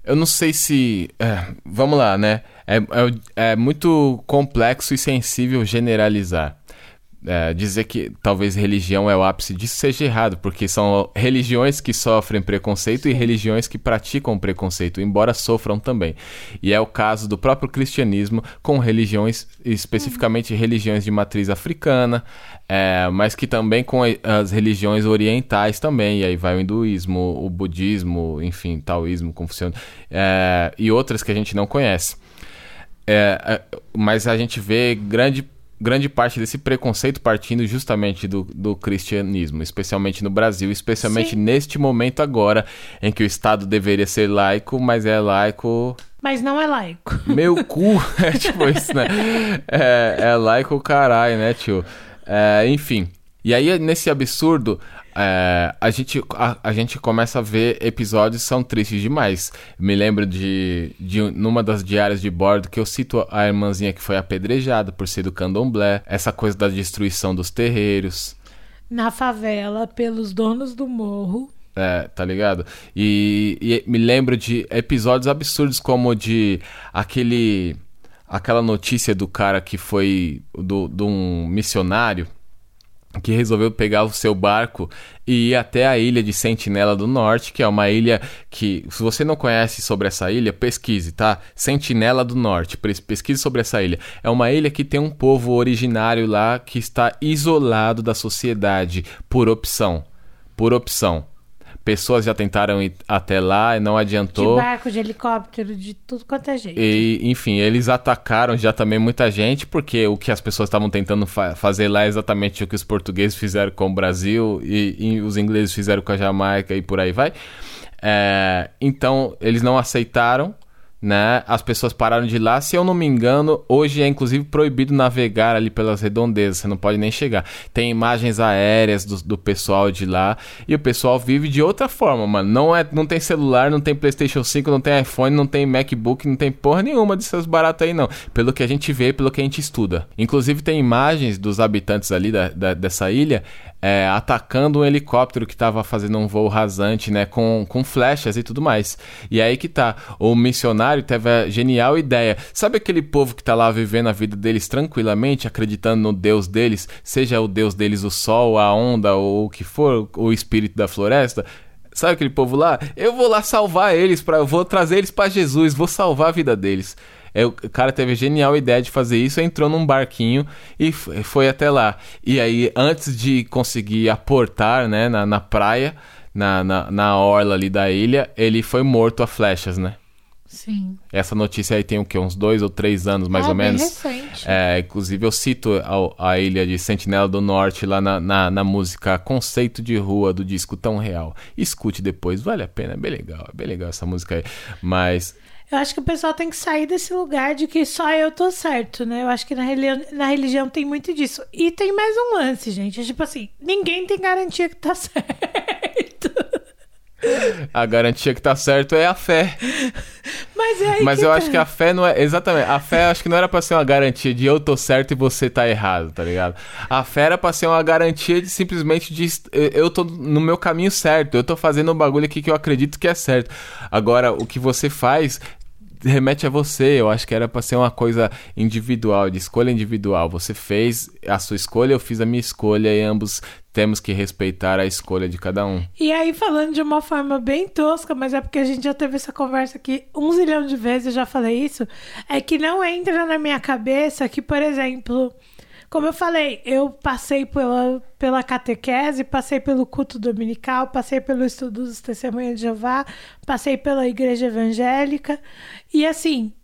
eu não sei se. é, vamos lá, né? É, é, é muito complexo e sensível generalizar. É, dizer que talvez religião é o ápice disso seja errado, porque são religiões que sofrem preconceito e religiões que praticam preconceito, embora sofram também. E é o caso do próprio cristianismo, com religiões, especificamente religiões de matriz africana, é, mas que também com as religiões orientais também, e aí vai o hinduísmo, o budismo, enfim, taoísmo, confucionismo, é, e outras que a gente não conhece. É, é, mas a gente vê grande, grande parte desse preconceito partindo justamente do, do cristianismo, especialmente no Brasil, especialmente Sim. neste momento agora, em que o Estado deveria ser laico, mas é laico. Mas não é laico. Meu cu! É tipo isso, né? É, é laico caralho, né, tio? É, enfim. E aí, nesse absurdo, é, a, gente, a, a gente começa a ver episódios que são tristes demais. Me lembro de, de um- numa das diárias de bordo que eu cito a irmãzinha que foi apedrejada por ser do candomblé, essa coisa da destruição dos terreiros. Na favela, pelos donos do morro. É, tá ligado? E, e me lembro de episódios absurdos como de aquele aquela notícia do cara que foi do, de um missionário que resolveu pegar o seu barco e ir até a ilha de Sentinela do Norte, que é uma ilha que, se você não conhece sobre essa ilha, pesquise, tá? Sentinela do Norte, pes- pesquise sobre essa ilha. É uma ilha que tem um povo originário lá que está isolado da sociedade por opção. Por opção. Pessoas já tentaram ir até lá e não De adiantou. barco, de helicóptero, de tudo quanto é jeito. E, enfim, eles atacaram já também muita gente, porque o que as pessoas estavam tentando fa- fazer lá é exatamente o que os portugueses fizeram com o Brasil e, e os ingleses fizeram com a Jamaica e por aí vai. É, então, eles não aceitaram, né? As pessoas pararam de ir lá. Se eu não me engano, hoje é inclusive proibido navegar ali pelas redondezas, você não pode nem chegar. Tem imagens aéreas do, do pessoal de lá e o pessoal vive de outra forma, mano. Não, é, não tem celular, não tem PlayStation 5, não tem iPhone, não tem MacBook, não tem porra nenhuma dessas baratas aí, não. Pelo que a gente vê, pelo que a gente estuda. Inclusive, tem imagens dos habitantes ali da, da- dessa ilha é, atacando um helicóptero que tava fazendo um voo rasante, né? Com, com flechas e tudo mais. E aí que tá. O missionário teve a genial ideia. Sabe aquele povo que tá lá vivendo a vida deles tranquilamente, acreditando no Deus deles, seja o Deus deles o sol, a onda ou o que for, o espírito da floresta? Sabe aquele povo lá? Eu vou lá salvar eles, pra, eu vou trazer eles para Jesus, vou salvar a vida deles. É, o cara teve a genial ideia de fazer isso, entrou num barquinho e foi até lá. E aí, antes de conseguir aportar né, na, na praia, na, na, na orla ali da ilha, ele foi morto a flechas, né? Sim. Essa notícia aí tem o quê? Uns dois ou três anos, mais Ah, ou bem menos. recente. É, inclusive eu cito a, a ilha de Sentinela do Norte lá na, na, na música Conceito de Rua do disco Tão Real. Escute depois, vale a pena, é bem legal, é bem legal essa música aí. Mas Eu acho que o pessoal tem que sair desse lugar de que só eu tô certo, né? Eu acho que na religião, na religião tem muito disso. E tem mais um lance, gente. É tipo assim, ninguém tem garantia que tá certo. a garantia que tá certo é a fé. Mas é Mas eu tá. acho que a fé não é. Exatamente. A fé acho que não era pra ser uma garantia de eu tô certo e você tá errado, tá ligado? A fé era pra ser uma garantia de simplesmente de eu tô no meu caminho certo. Eu tô fazendo um bagulho aqui que eu acredito que é certo. Agora, o que você faz remete a você. Eu acho que era pra ser uma coisa individual, de escolha individual. Você fez a sua escolha, eu fiz a minha escolha e ambos temos que respeitar a escolha de cada um. E aí, falando de uma forma bem tosca, mas é porque a gente já teve essa conversa aqui um zilhão de vezes, eu já falei isso, é que não entra na minha cabeça que, por exemplo, como eu falei, eu passei pela, pela catequese, passei pelo culto dominical, passei pelo estudo dos testemunhas de Jeová, passei pela igreja evangélica, e assim,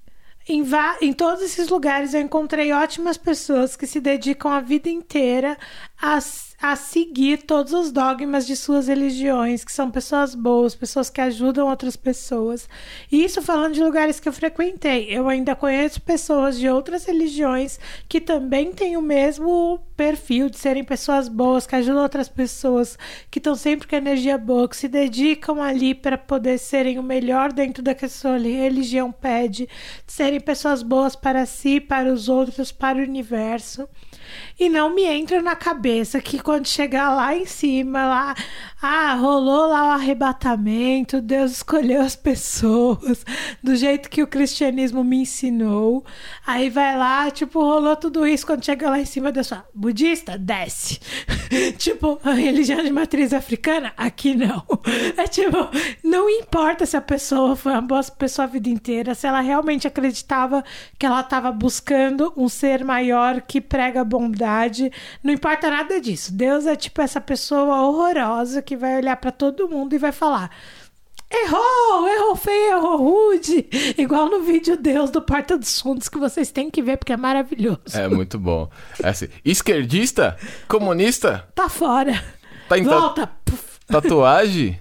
em, em todos esses lugares eu encontrei ótimas pessoas que se dedicam a vida inteira a, a seguir todos os dogmas de suas religiões, que são pessoas boas, pessoas que ajudam outras pessoas. E isso falando de lugares que eu frequentei. Eu ainda conheço pessoas de outras religiões que também têm o mesmo perfil de serem pessoas boas, que ajudam outras pessoas, que estão sempre com energia boa, que se dedicam ali para poder serem o melhor dentro da que a sua religião pede, de serem pessoas boas para si, para os outros, para o universo. E não me entra na cabeça que quando chegar lá em cima, lá, ah, rolou lá o arrebatamento, Deus escolheu as pessoas do jeito que o cristianismo me ensinou. Aí vai lá, tipo, rolou tudo isso. Quando chega lá em cima, Deus fala: budista, desce. tipo, a religião de matriz africana, aqui não. É tipo, não importa se a pessoa foi uma boa pessoa a vida inteira, se ela realmente acreditava que ela estava buscando um ser maior que prega bondade, não importa nada disso. Deus é tipo essa pessoa horrorosa que vai olhar para todo mundo e vai falar: Errou, errou feio, errou rude. Igual no vídeo Deus do Porta dos Fundos que vocês têm que ver porque é maravilhoso. É muito bom. É assim, esquerdista? Comunista? Tá fora. Tá em ta- Volta. Puf. tatuagem?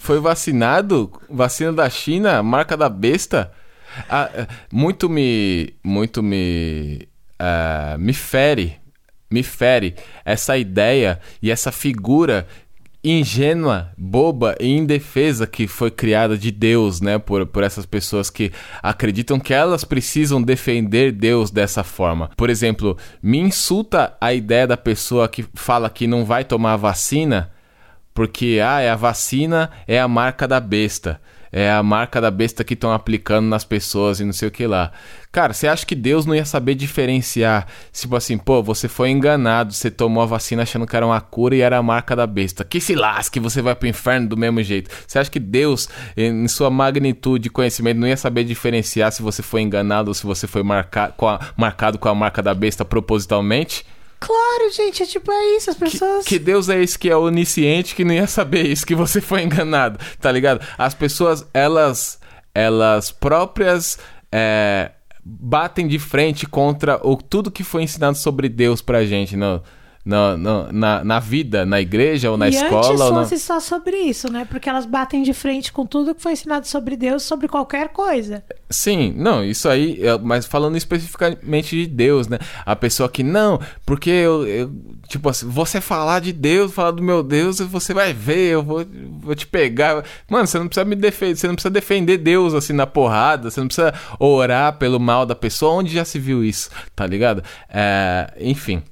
Foi vacinado? Vacina da China? Marca da besta? Ah, é, muito me. Muito me. Ah, me fere. Me fere essa ideia e essa figura ingênua, boba e indefesa que foi criada de Deus, né? Por, por essas pessoas que acreditam que elas precisam defender Deus dessa forma. Por exemplo, me insulta a ideia da pessoa que fala que não vai tomar vacina porque ah, é a vacina é a marca da besta. É a marca da besta que estão aplicando nas pessoas e não sei o que lá. Cara, você acha que Deus não ia saber diferenciar? Tipo assim, pô, você foi enganado, você tomou a vacina achando que era uma cura e era a marca da besta. Que se lasque, você vai pro inferno do mesmo jeito. Você acha que Deus, em sua magnitude de conhecimento, não ia saber diferenciar se você foi enganado ou se você foi marca com a- marcado com a marca da besta propositalmente? Claro, gente, é tipo, é isso. As Que, pessoas. que Deus é esse que é onisciente que não ia saber isso, que você foi enganado, tá ligado? As pessoas, elas, elas próprias é, batem de frente contra o, tudo que foi ensinado sobre Deus pra gente no, no, no- na, na vida, na igreja ou na e escola. antes ou na- fosse só sobre isso, né? Porque elas batem de frente com tudo que foi ensinado sobre Deus, sobre qualquer coisa. Sim, não, isso aí, é- mas falando especificamente de Deus, né? A pessoa que, não, porque eu, eu- tipo assim, você falar de Deus, falar do meu Deus, você vai ver, eu vou, vou te pegar. Mano, você não precisa me defender, você não precisa defender Deus assim na porrada, você não precisa orar pelo mal da pessoa, onde já se viu isso, tá ligado? É, enfim.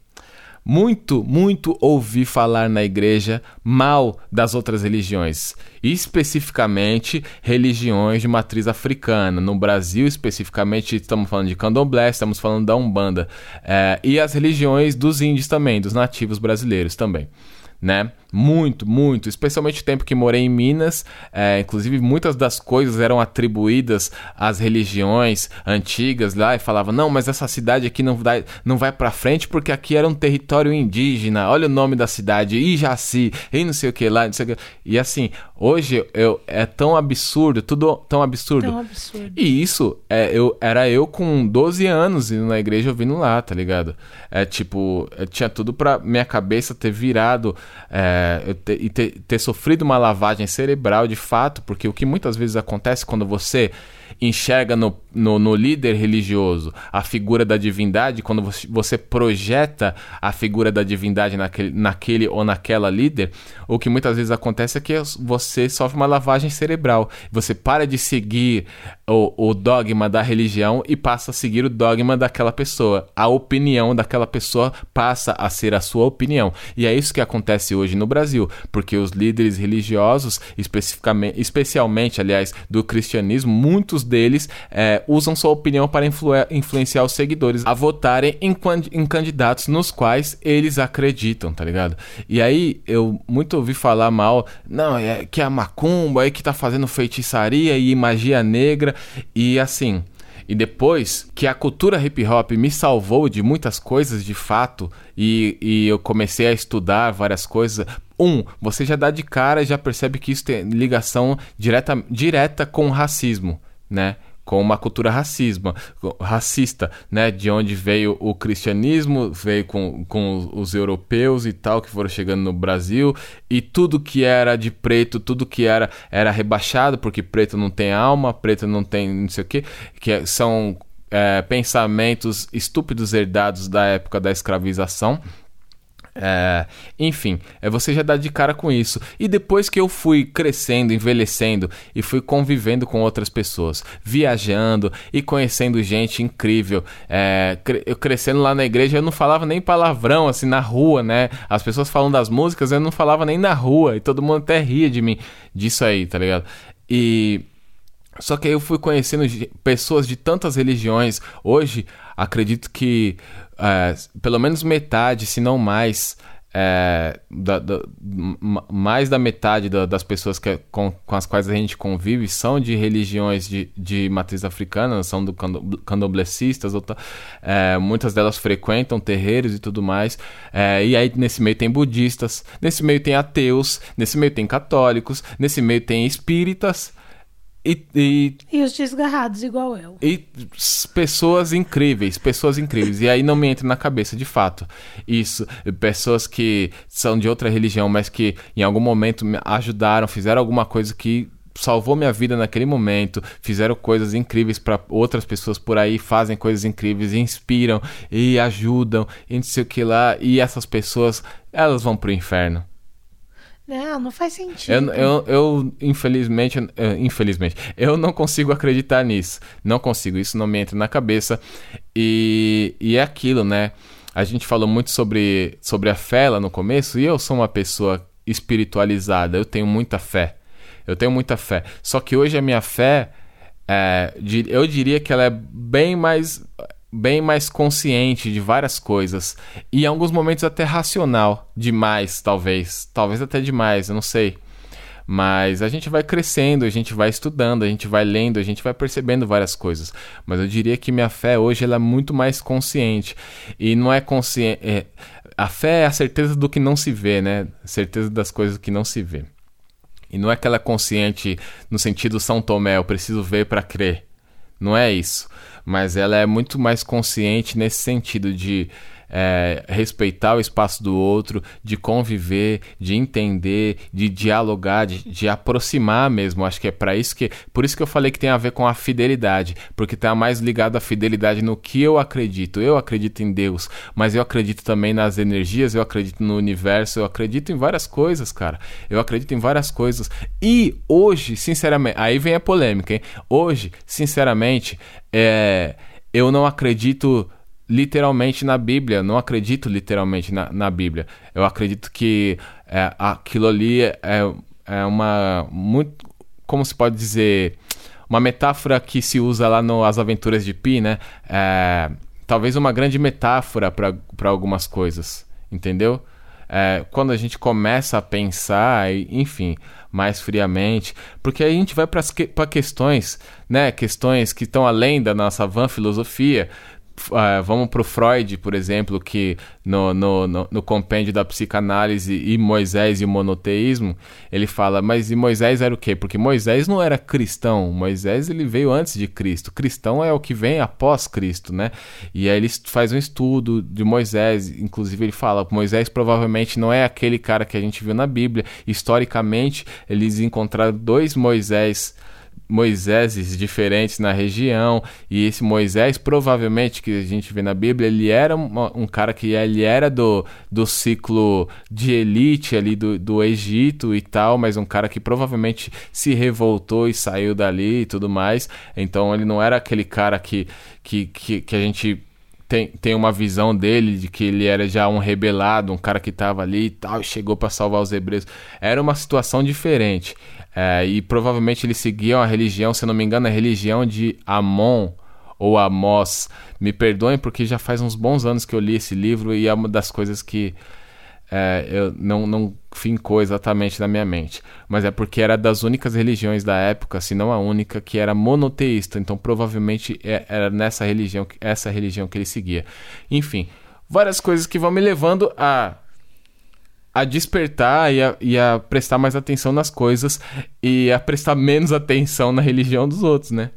Muito, muito ouvi falar na igreja mal das outras religiões, especificamente religiões de matriz africana. No Brasil, especificamente, estamos falando de candomblé, estamos falando da Umbanda, é, e as religiões dos índios também, dos nativos brasileiros também né? Muito, muito. Especialmente o tempo que morei em Minas. É, inclusive, muitas das coisas eram atribuídas às religiões antigas lá e falavam: não, mas essa cidade aqui não vai, não vai para frente porque aqui era um território indígena. Olha o nome da cidade, Ijaci, e não sei o que lá. Não sei o que. E assim, hoje eu, é tão absurdo, tudo tão absurdo. Tão absurdo. E isso, é, eu, era eu com 12 anos indo na igreja ouvindo lá, tá ligado? É tipo, eu tinha tudo pra minha cabeça ter virado é, ter, e ter, ter sofrido uma lavagem cerebral de fato, porque o que muitas vezes acontece quando você enxerga no, no, no, líder religioso a figura da divindade, quando você projeta a figura da divindade naquele, naquele ou naquela líder, o que muitas vezes acontece é que você sofre uma lavagem cerebral. Você para de seguir o, o dogma da religião e passa a seguir o dogma daquela pessoa. A opinião daquela pessoa passa a ser a sua opinião. E é isso que acontece hoje no Brasil, porque os líderes religiosos, especificamente, especialmente, aliás, do cristianismo, muitos deles é, usam sua opinião para influ influenciar os seguidores a votarem em, em candidatos nos quais eles acreditam, tá ligado? E aí eu muito ouvi falar mal, não, é que é a macumba aí que tá fazendo feitiçaria e magia negra e assim. E depois que a cultura hip hop me salvou de muitas coisas de fato, e, e eu comecei a estudar várias coisas. Um, você já dá de cara e já percebe que isso tem ligação direta, direta com o racismo né? com uma cultura racismo, racista, né? De onde veio o cristianismo, veio com, com os europeus e tal, que foram chegando no Brasil, e tudo que era de preto, tudo que era era rebaixado, porque preto não tem alma, preto não tem não sei o quê, que são é, pensamentos estúpidos herdados da época da escravização. É, enfim, é, você já dá de cara com isso. E depois que eu fui crescendo, envelhecendo e fui convivendo com outras pessoas, viajando e conhecendo gente incrível, é, eu crescendo lá na igreja, eu não falava nem palavrão assim na rua, né? As pessoas falam das músicas, eu não falava nem na rua e todo mundo até ria de mim, disso aí, tá ligado? E. Só que aí eu fui conhecendo pessoas de tantas religiões. Hoje, acredito que é, pelo menos metade, se não mais, é, da, da, mais da metade da, das pessoas que, com, com, as quais a gente convive são de religiões de, de matriz africana, são do candomblecistas, é, muitas delas frequentam terreiros e tudo mais. É, e aí nesse meio tem budistas, nesse meio tem ateus, nesse meio tem católicos, nesse meio tem espíritas. E, e, e, os desgarrados, igual eu. E pessoas incríveis, pessoas incríveis. E aí não me entra na cabeça, de fato. Isso, pessoas que são de outra religião, mas que em algum momento me ajudaram, fizeram alguma coisa que salvou minha vida naquele momento, fizeram coisas incríveis para outras pessoas por aí, fazem coisas incríveis, inspiram e ajudam, e não sei o que lá. E essas pessoas, elas vão pro inferno. Não, não faz sentido. Eu, eu, eu infelizmente, eu, infelizmente, eu não consigo acreditar nisso. Não consigo, isso não me entra na cabeça. E, e é aquilo, né? A gente falou muito sobre, sobre a fé lá no começo, e eu sou uma pessoa espiritualizada, eu tenho muita fé. Eu tenho muita fé. Só que hoje a minha fé, é, eu diria que ela é bem mais bem mais consciente de várias coisas e em alguns momentos até racional demais, talvez, talvez até demais, eu não sei. Mas a gente vai crescendo, a gente vai estudando, a gente vai lendo, a gente vai percebendo várias coisas. Mas eu diria que minha fé hoje ela é muito mais consciente. E não é consciente. É... a fé é a certeza do que não se vê, né? A certeza das coisas que não se vê. E não é aquela consciente no sentido São Tomé, eu preciso ver para crer. Não é isso mas ela é muito mais consciente nesse sentido de é, respeitar o espaço do outro, de conviver, de entender, de dialogar, de, de aproximar mesmo. Acho que é para isso que, por isso que eu falei que tem a ver com a fidelidade, porque está mais ligado à fidelidade no que eu acredito. Eu acredito em Deus, mas eu acredito também nas energias, eu acredito no universo, eu acredito em várias coisas, cara. Eu acredito em várias coisas. E hoje, sinceramente, aí vem a polêmica, hein? Hoje, sinceramente, é, eu não acredito literalmente na Bíblia, não acredito literalmente na, na Bíblia. Eu acredito que é, aquilo ali é, é uma. Muito, como se pode dizer? Uma metáfora que se usa lá no As Aventuras de Pi, né? É, talvez uma grande metáfora para algumas coisas, entendeu? É, quando a gente começa a pensar, enfim, mais friamente, porque aí a gente vai para que, questões, né, questões que estão além da nossa van filosofia, uh, vamos para o Freud, por exemplo, que no, no, no, no, compêndio da psicanálise e Moisés e o monoteísmo, ele fala, mas e Moisés era o quê? Porque Moisés não era cristão, Moisés ele veio antes de Cristo, cristão é o que vem após Cristo, né? E aí ele faz um estudo de Moisés, inclusive ele fala, Moisés provavelmente não é aquele cara que a gente viu na Bíblia, historicamente eles encontraram dois Moisés Moiséses diferentes na região e esse Moisés provavelmente que a gente vê na Bíblia ele era um, um cara que ele era do, do ciclo de elite ali do, do Egito e tal mas um cara que provavelmente se revoltou e saiu dali e tudo mais. Então ele não era aquele cara que, que, que, que a gente tem, tem uma visão dele de que ele era já um rebelado, um cara que estava ali e tal, e chegou para salvar os hebreus. Era uma situação diferente. É, e provavelmente eles seguiam a religião, se não me engano, a religião de Amon ou Amós. Me perdoem porque já faz uns bons anos que eu li esse livro e é uma das coisas que é, eu não, não fincou exatamente na minha mente. Mas é porque era das únicas religiões da época, se não a única, que era monoteísta. Então provavelmente é, era nessa religião, essa religião que ele seguia. Enfim, várias coisas que vão me levando a a despertar e a, e a prestar mais atenção nas coisas e a prestar menos atenção na religião dos outros, né?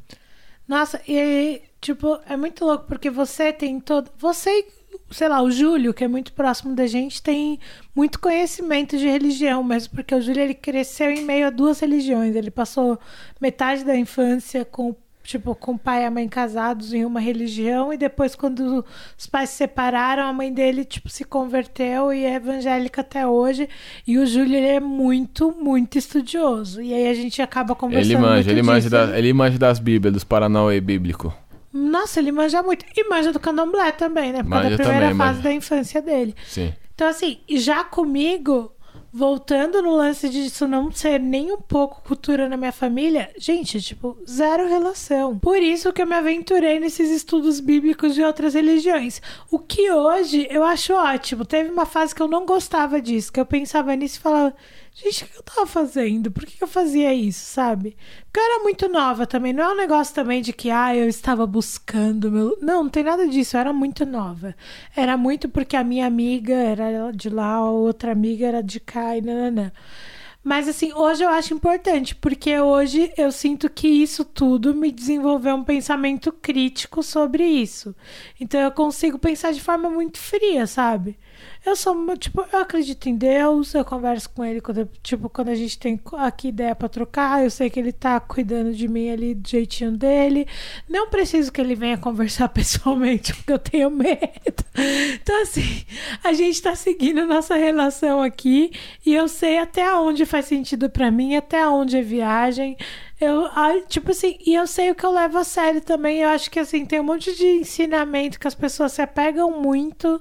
Nossa, e tipo, é muito louco porque você tem todo. Você, sei lá, o Júlio, que é muito próximo da gente, tem muito conhecimento de religião, mesmo porque o Júlio ele cresceu em meio a duas religiões. Ele passou metade da infância com tipo, com o pai e a mãe casados em uma religião, e depois, quando os pais se separaram, a mãe dele, tipo, se converteu e é evangélica até hoje. E o Júlio, ele é muito, muito estudioso. E aí a gente acaba conversando. Ele manja, ele manja, da, ele manja das Bíblias, dos Paranauê bíblico. Nossa, ele manja muito. E manja do candomblé também, né? Por causa da primeira também, fase manja. da infância dele. Sim. Então, assim, já comigo, voltando no lance disso não ser nem um pouco cultura na minha família, gente, tipo, zero relação. Por isso que eu me aventurei nesses estudos bíblicos de outras religiões. O que hoje eu acho ótimo. Teve uma fase que eu não gostava disso, que eu pensava nisso e falava Gente, o que eu tava fazendo? Por que eu fazia isso, sabe? Porque eu era muito nova também. Não é um negócio também de que, ah, eu estava buscando meu. Não, não tem nada disso. Eu era muito nova. Era muito porque a minha amiga era de lá, a outra amiga era de cá e nananã. Mas assim, hoje eu acho importante, porque hoje eu sinto que isso tudo me desenvolveu um pensamento crítico sobre isso. Então eu consigo pensar de forma muito fria, sabe? Eu sou, tipo, eu acredito em Deus, eu converso com ele quando, tipo, quando a gente tem aqui ideia para trocar, eu sei que ele tá cuidando de mim ali do jeitinho dele. Não preciso que ele venha conversar pessoalmente, porque eu tenho medo. Então, assim, a gente tá seguindo nossa relação aqui e eu sei até onde faz sentido para mim, até onde é viagem. Eu, tipo assim, e eu sei o que eu levo a sério também. Eu acho que, assim, tem um monte de ensinamento que as pessoas se apegam muito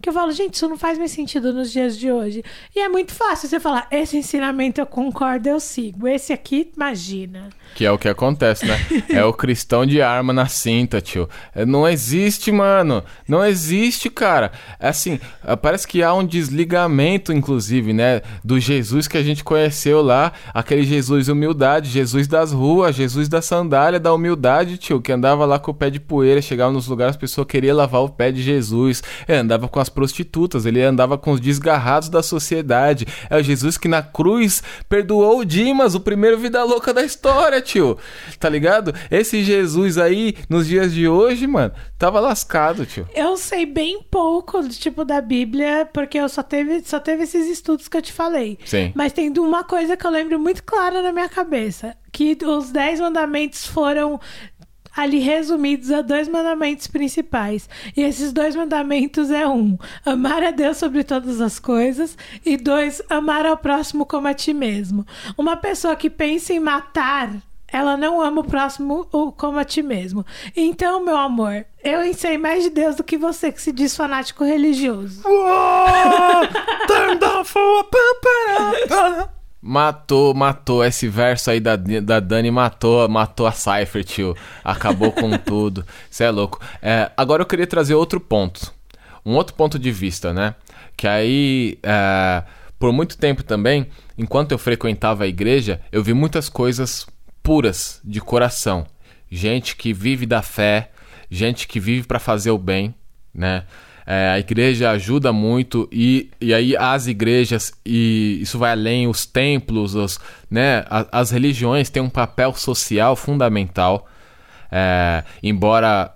que eu falo, gente, isso não faz mais sentido nos dias de hoje. E é muito fácil você falar, esse ensinamento eu concordo, eu sigo. Esse aqui, imagina. Que é o que acontece, né? é o cristão de arma na cinta, tio. É, não existe, mano. Não existe, cara. É assim, é, parece que há um desligamento, inclusive, né? Do Jesus que a gente conheceu lá. Aquele Jesus humildade, Jesus das ruas, Jesus da sandália, da humildade, tio. Que andava lá com o pé de poeira, chegava nos lugares, as pessoas queriam lavar o pé de Jesus. Ele andava com as prostitutas, ele andava com os desgarrados da sociedade. É o Jesus que na cruz perdoou o Dimas, o primeiro vida louca da história tio. Tá ligado? Esse Jesus aí, nos dias de hoje, mano, tava lascado, tio. Eu sei bem pouco, tipo, da Bíblia, porque eu só teve, só teve esses estudos que eu te falei. Sim. Mas tem uma coisa que eu lembro muito clara na minha cabeça. Que os dez mandamentos foram ali resumidos a dois mandamentos principais. E esses dois mandamentos é um, amar a Deus sobre todas as coisas e dois, amar ao próximo como a ti mesmo. Uma pessoa que pensa em matar ela não ama o próximo como a ti mesmo. Então, meu amor, eu sei mais de Deus do que você que se diz fanático religioso. Turn Matou, matou. Esse verso aí da, da Dani matou, matou a Cypher, tio. Acabou com tudo. Você é louco. É, agora eu queria trazer outro ponto. Um outro ponto de vista, né? Que aí, é, por muito tempo também, enquanto eu frequentava a igreja, eu vi muitas coisas puras de coração. Gente que vive da fé, gente que vive para fazer o bem, né? É, a igreja ajuda muito e, e aí as igrejas e isso vai além os templos os, né a- as religiões têm um papel social fundamental É, embora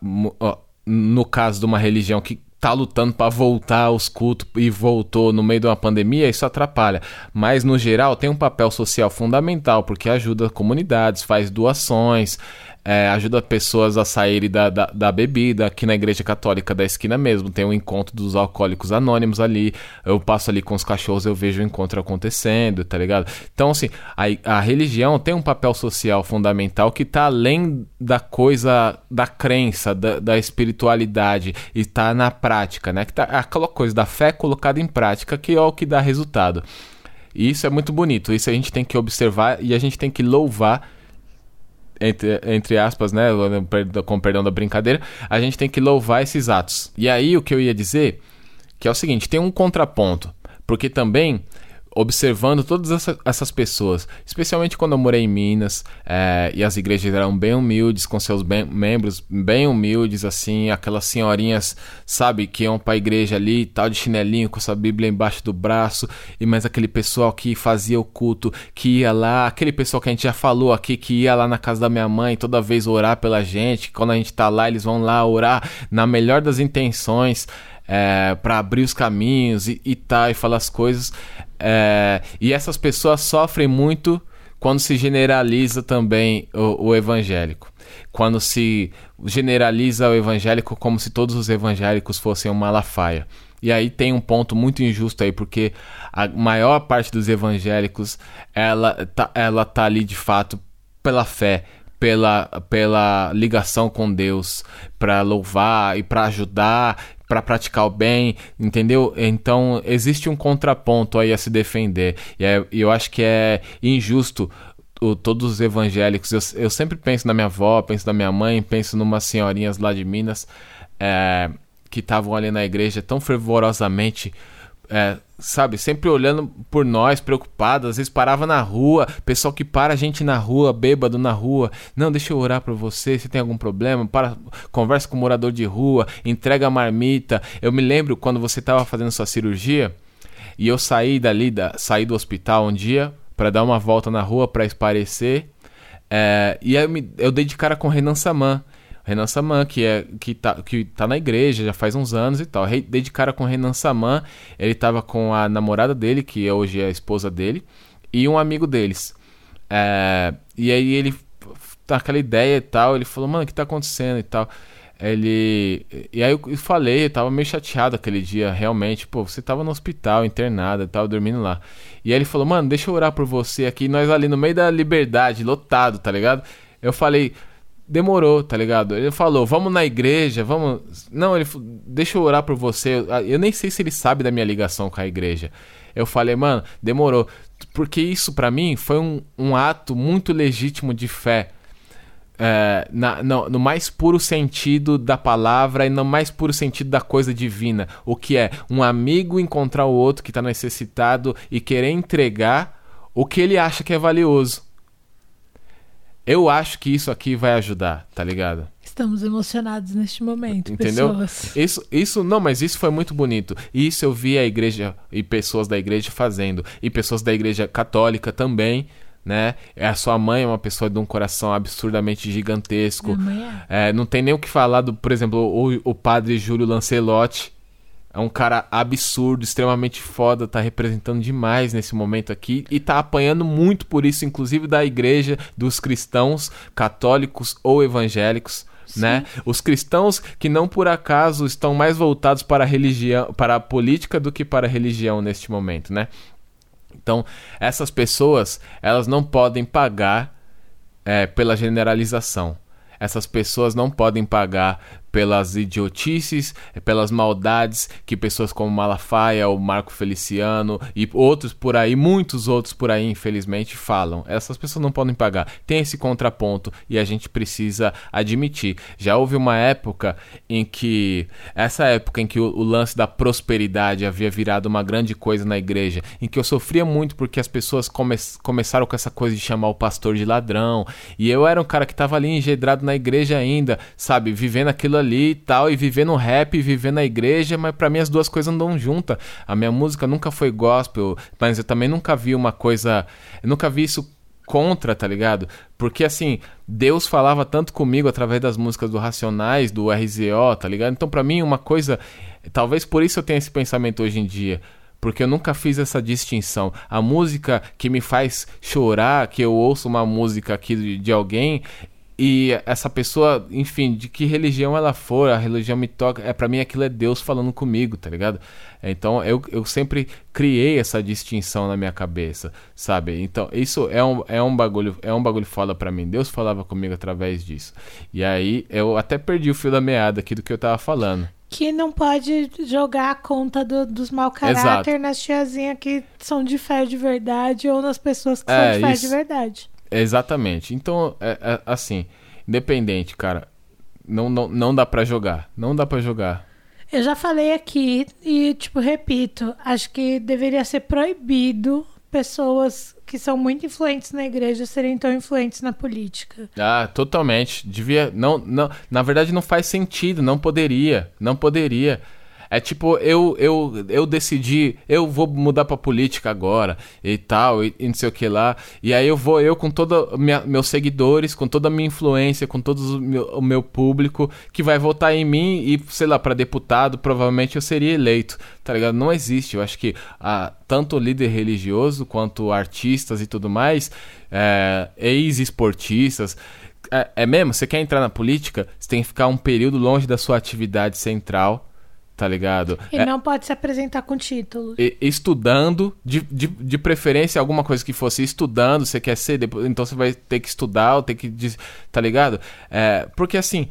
no caso de uma religião que tá lutando para voltar aos cultos e voltou no meio de uma pandemia, isso atrapalha. Mas no geral tem um papel social fundamental porque ajuda comunidades, faz doações, é, ajuda pessoas a saírem da, da, da bebida. Aqui na igreja católica da esquina mesmo tem um encontro dos alcoólicos anônimos ali. Eu passo ali com os cachorros, eu vejo o encontro acontecendo, tá ligado? Então, assim, a, a religião tem um papel social fundamental que tá além da coisa da crença, da, da espiritualidade e tá na prática, né? Que tá aquela coisa da fé colocada em prática que é o que dá resultado. E isso é muito bonito, isso a gente tem que observar e a gente tem que louvar entre, entre aspas, né, com perdão da brincadeira, a gente tem que louvar esses atos. E aí o que eu ia dizer, que é o seguinte, tem um contraponto, porque também observando todas essa- essas pessoas, especialmente quando eu morei em Minas, é, e as igrejas eram bem humildes, com seus bem- membros bem humildes, assim, aquelas senhorinhas, sabe, que iam pra igreja ali, tal, de chinelinho, com sua Bíblia embaixo do braço, e mais aquele pessoal que fazia o culto, que ia lá, aquele pessoal que a gente já falou aqui, que ia lá na casa da minha mãe toda vez orar pela gente, quando a gente tá lá, eles vão lá orar na melhor das intenções, é, para abrir os caminhos e, e tal, e falar as coisas. É, e essas pessoas sofrem muito quando se generaliza também o, o evangélico. Quando se generaliza o evangélico como se todos os evangélicos fossem uma malafaia. E aí tem um ponto muito injusto aí, porque a maior parte dos evangélicos, ela tá, ela tá ali de fato pela fé, pela, pela ligação com Deus, para louvar e para ajudar, para praticar o bem, entendeu? Então existe um contraponto aí a se defender. E é- eu acho que é injusto o- todos os evangélicos. Eu, eu sempre penso na minha avó, penso na minha mãe, penso numas senhorinhas lá de Minas é, que estavam ali na igreja tão fervorosamente é, sabe, sempre olhando por nós, preocupadas, às vezes parava na rua, pessoal que para a gente na rua, bêbado na rua, não, deixa eu orar pra você, se tem algum problema, para, conversa com o morador de rua, entrega a marmita. Eu me lembro quando você estava fazendo sua cirurgia e eu saí dali, da, saí do hospital um dia pra dar uma volta na rua pra esparecer, é, e aí eu, me- eu dei de cara com o Renan Saman. Renan Saman, que, é, que, tá, que tá na igreja já faz uns anos e tal. Dei de cara com Renan Saman. Ele tava com a namorada dele, que hoje é a esposa dele, e um amigo deles. É, e aí ele, tá aquela ideia e tal, ele falou, mano, o que tá acontecendo e tal. Ele. E aí eu falei, eu tava meio chateado aquele dia, realmente. Pô, você tava no hospital, internada, tava dormindo lá. E aí ele falou, mano, deixa eu orar por você aqui. Nós ali no meio da liberdade, lotado, tá ligado? Eu falei, demorou, tá ligado? Ele falou, vamos na igreja, vamos. Não, ele deixa eu orar por você. Eu nem sei se ele sabe da minha ligação com a igreja. Eu falei, mano, demorou. Porque isso pra mim foi um, um ato muito legítimo de fé. É, na- no, no mais puro sentido da palavra e no mais puro sentido da coisa divina. O que é um amigo encontrar o outro que está necessitado e querer entregar o que ele acha que é valioso. Eu acho que isso aqui vai ajudar, tá ligado? Estamos emocionados neste momento, Entendeu? pessoas. Isso, isso, não, mas isso foi muito bonito. E isso eu vi a igreja e pessoas da igreja fazendo. E pessoas da igreja católica também, né? A sua mãe é uma pessoa de um coração absurdamente gigantesco. É. É, não tem nem o que falar do, por exemplo, o, o padre Júlio Lancelotti. É um cara absurdo, extremamente foda, tá representando demais nesse momento aqui e tá apanhando muito por isso, inclusive da igreja, dos cristãos católicos ou evangélicos, né? Os cristãos que não por acaso estão mais voltados para a religião, para a política do que para a religião neste momento, né? Então, essas pessoas, elas não podem pagar é, pela generalização. Essas pessoas não podem pagar pelas idiotices, pelas maldades que pessoas como Malafaia, o Marco Feliciano e outros por aí, muitos outros por aí, infelizmente, falam. Essas pessoas não podem pagar. Tem esse contraponto e a gente precisa admitir. Já houve uma época em que essa época em que o, o lance da prosperidade havia virado uma grande coisa na igreja, em que eu sofria muito porque as pessoas come começaram com essa coisa de chamar o pastor de ladrão, e eu era um cara que estava ali engedrado na igreja ainda, sabe, vivendo aquilo ali e tal, e vivendo o rap, e vivendo a igreja, mas para mim as duas coisas andam juntas. A minha música nunca foi gospel, mas eu também nunca vi uma coisa, eu nunca vi isso contra, tá ligado? Porque assim, Deus falava tanto comigo através das músicas do Racionais, do RZO, tá ligado? Então para mim uma coisa, talvez por isso eu tenha esse pensamento hoje em dia, porque eu nunca fiz essa distinção. A música que me faz chorar, que eu ouço uma música aqui de alguém, e essa pessoa, enfim, de que religião ela for, a religião me toca, é para mim aquilo é Deus falando comigo, tá ligado? Então eu, eu sempre criei essa distinção na minha cabeça, sabe? Então isso é um, é um bagulho, é um bagulho foda para mim. Deus falava comigo através disso. E aí eu até perdi o fio da meada aqui do que eu tava falando. Que não pode jogar a conta do- dos mau caráter Exato. nas tiazinhas que são de fé de verdade ou nas pessoas que É, são de fé isso. de verdade. Exatamente. Então, é, é, assim, independente, cara, não, não, não dá pra jogar. Não dá pra jogar. Eu já falei aqui e, tipo, repito, acho que deveria ser proibido pessoas que são muito influentes na igreja serem tão influentes na política. Ah, totalmente. Devia. Não, não, na verdade, não faz sentido. Não poderia. Não poderia. É tipo, eu, eu, eu decidi, eu vou mudar pra política agora e tal, e, e não sei o que lá. E aí eu vou, eu com todos meus seguidores, com toda a minha influência, com todo o meu, público, que vai votar em mim e, sei lá, pra deputado, provavelmente eu seria eleito, tá ligado? Não existe. Eu acho que ah, tanto líder religioso quanto artistas e tudo mais, é, ex-esportistas. É, é mesmo? Você quer entrar na política? Você tem que ficar um período longe da sua atividade central, tá ligado? E É, não pode se apresentar com título. estudando, de, de, de preferência alguma coisa que fosse estudando, você quer ser, depois, então você vai ter que estudar, ou ter que, tá ligado? É, porque assim,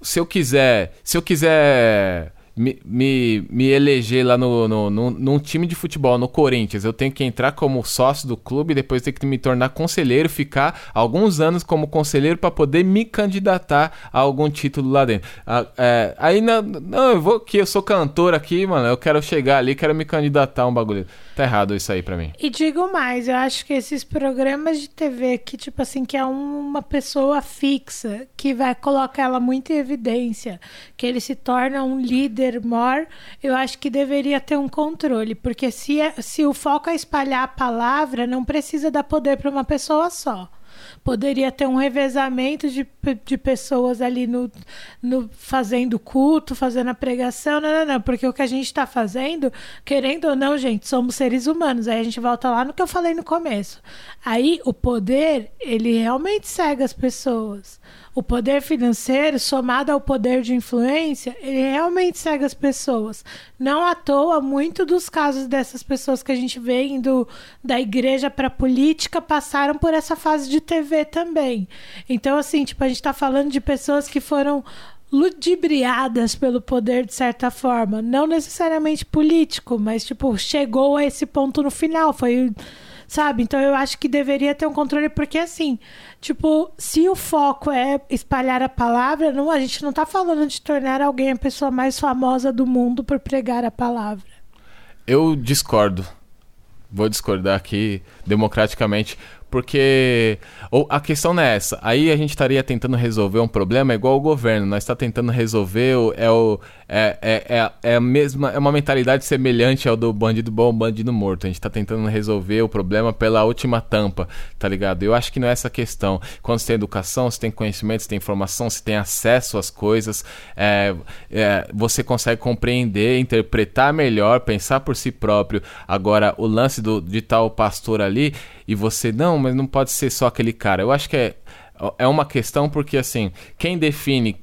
se eu quiser, se eu quiser me, me, eleger lá no, no, no, num time de futebol, no Corinthians, eu tenho que entrar como sócio do clube, depois ter que me tornar conselheiro, ficar alguns anos como conselheiro para poder me candidatar a algum título lá dentro. Ah, é, aí não, não, eu vou que eu sou cantor aqui, mano, eu quero chegar ali, quero me candidatar a um bagulho. Tá errado isso aí pra mim. E digo mais, eu acho que esses programas de TV que, tipo assim, que é uma pessoa fixa, que vai colocar ela muito em evidência, que ele se torna um líder maior, eu acho que deveria ter um controle. Porque se, é- se o foco é espalhar a palavra, não precisa dar poder para uma pessoa só. Poderia ter um revezamento de, de pessoas ali no, no fazendo culto, fazendo a pregação. Não, não, não. Porque o que a gente está fazendo, querendo ou não, gente, somos seres humanos. Aí a gente volta lá no que eu falei no começo. Aí o poder, ele realmente cega as pessoas. O poder financeiro, somado ao poder de influência, ele realmente cega as pessoas. Não à toa, muito dos casos dessas pessoas que a gente vê indo da igreja para política passaram por essa fase de TV também. Então, assim, tipo, a gente tá falando de pessoas que foram ludibriadas pelo poder de certa forma, não necessariamente político, mas tipo, chegou a esse ponto no final, foi Sabe? Então eu acho que deveria ter um controle, porque assim, tipo, se o foco é espalhar a palavra, não, a gente não tá falando de tornar alguém a pessoa mais famosa do mundo por pregar a palavra. Eu discordo. Vou discordar aqui democraticamente, porque ou, a questão não é essa. Aí a gente estaria tentando resolver um problema igual o governo. Nós está tentando resolver o, é, o, é, é, é, é a mesma é uma mentalidade semelhante ao do bandido bom, bandido morto. A gente está tentando resolver o problema pela última tampa, tá ligado? Eu acho que não é essa a questão. Quando você tem educação, você tem conhecimento, você tem informação, você tem acesso às coisas, é, é, você consegue compreender, interpretar melhor, pensar por si próprio. Agora, o lance do, de tal pastor ali, e você, não, mas não pode ser só aquele cara. Eu acho que é, é uma questão porque, assim, quem define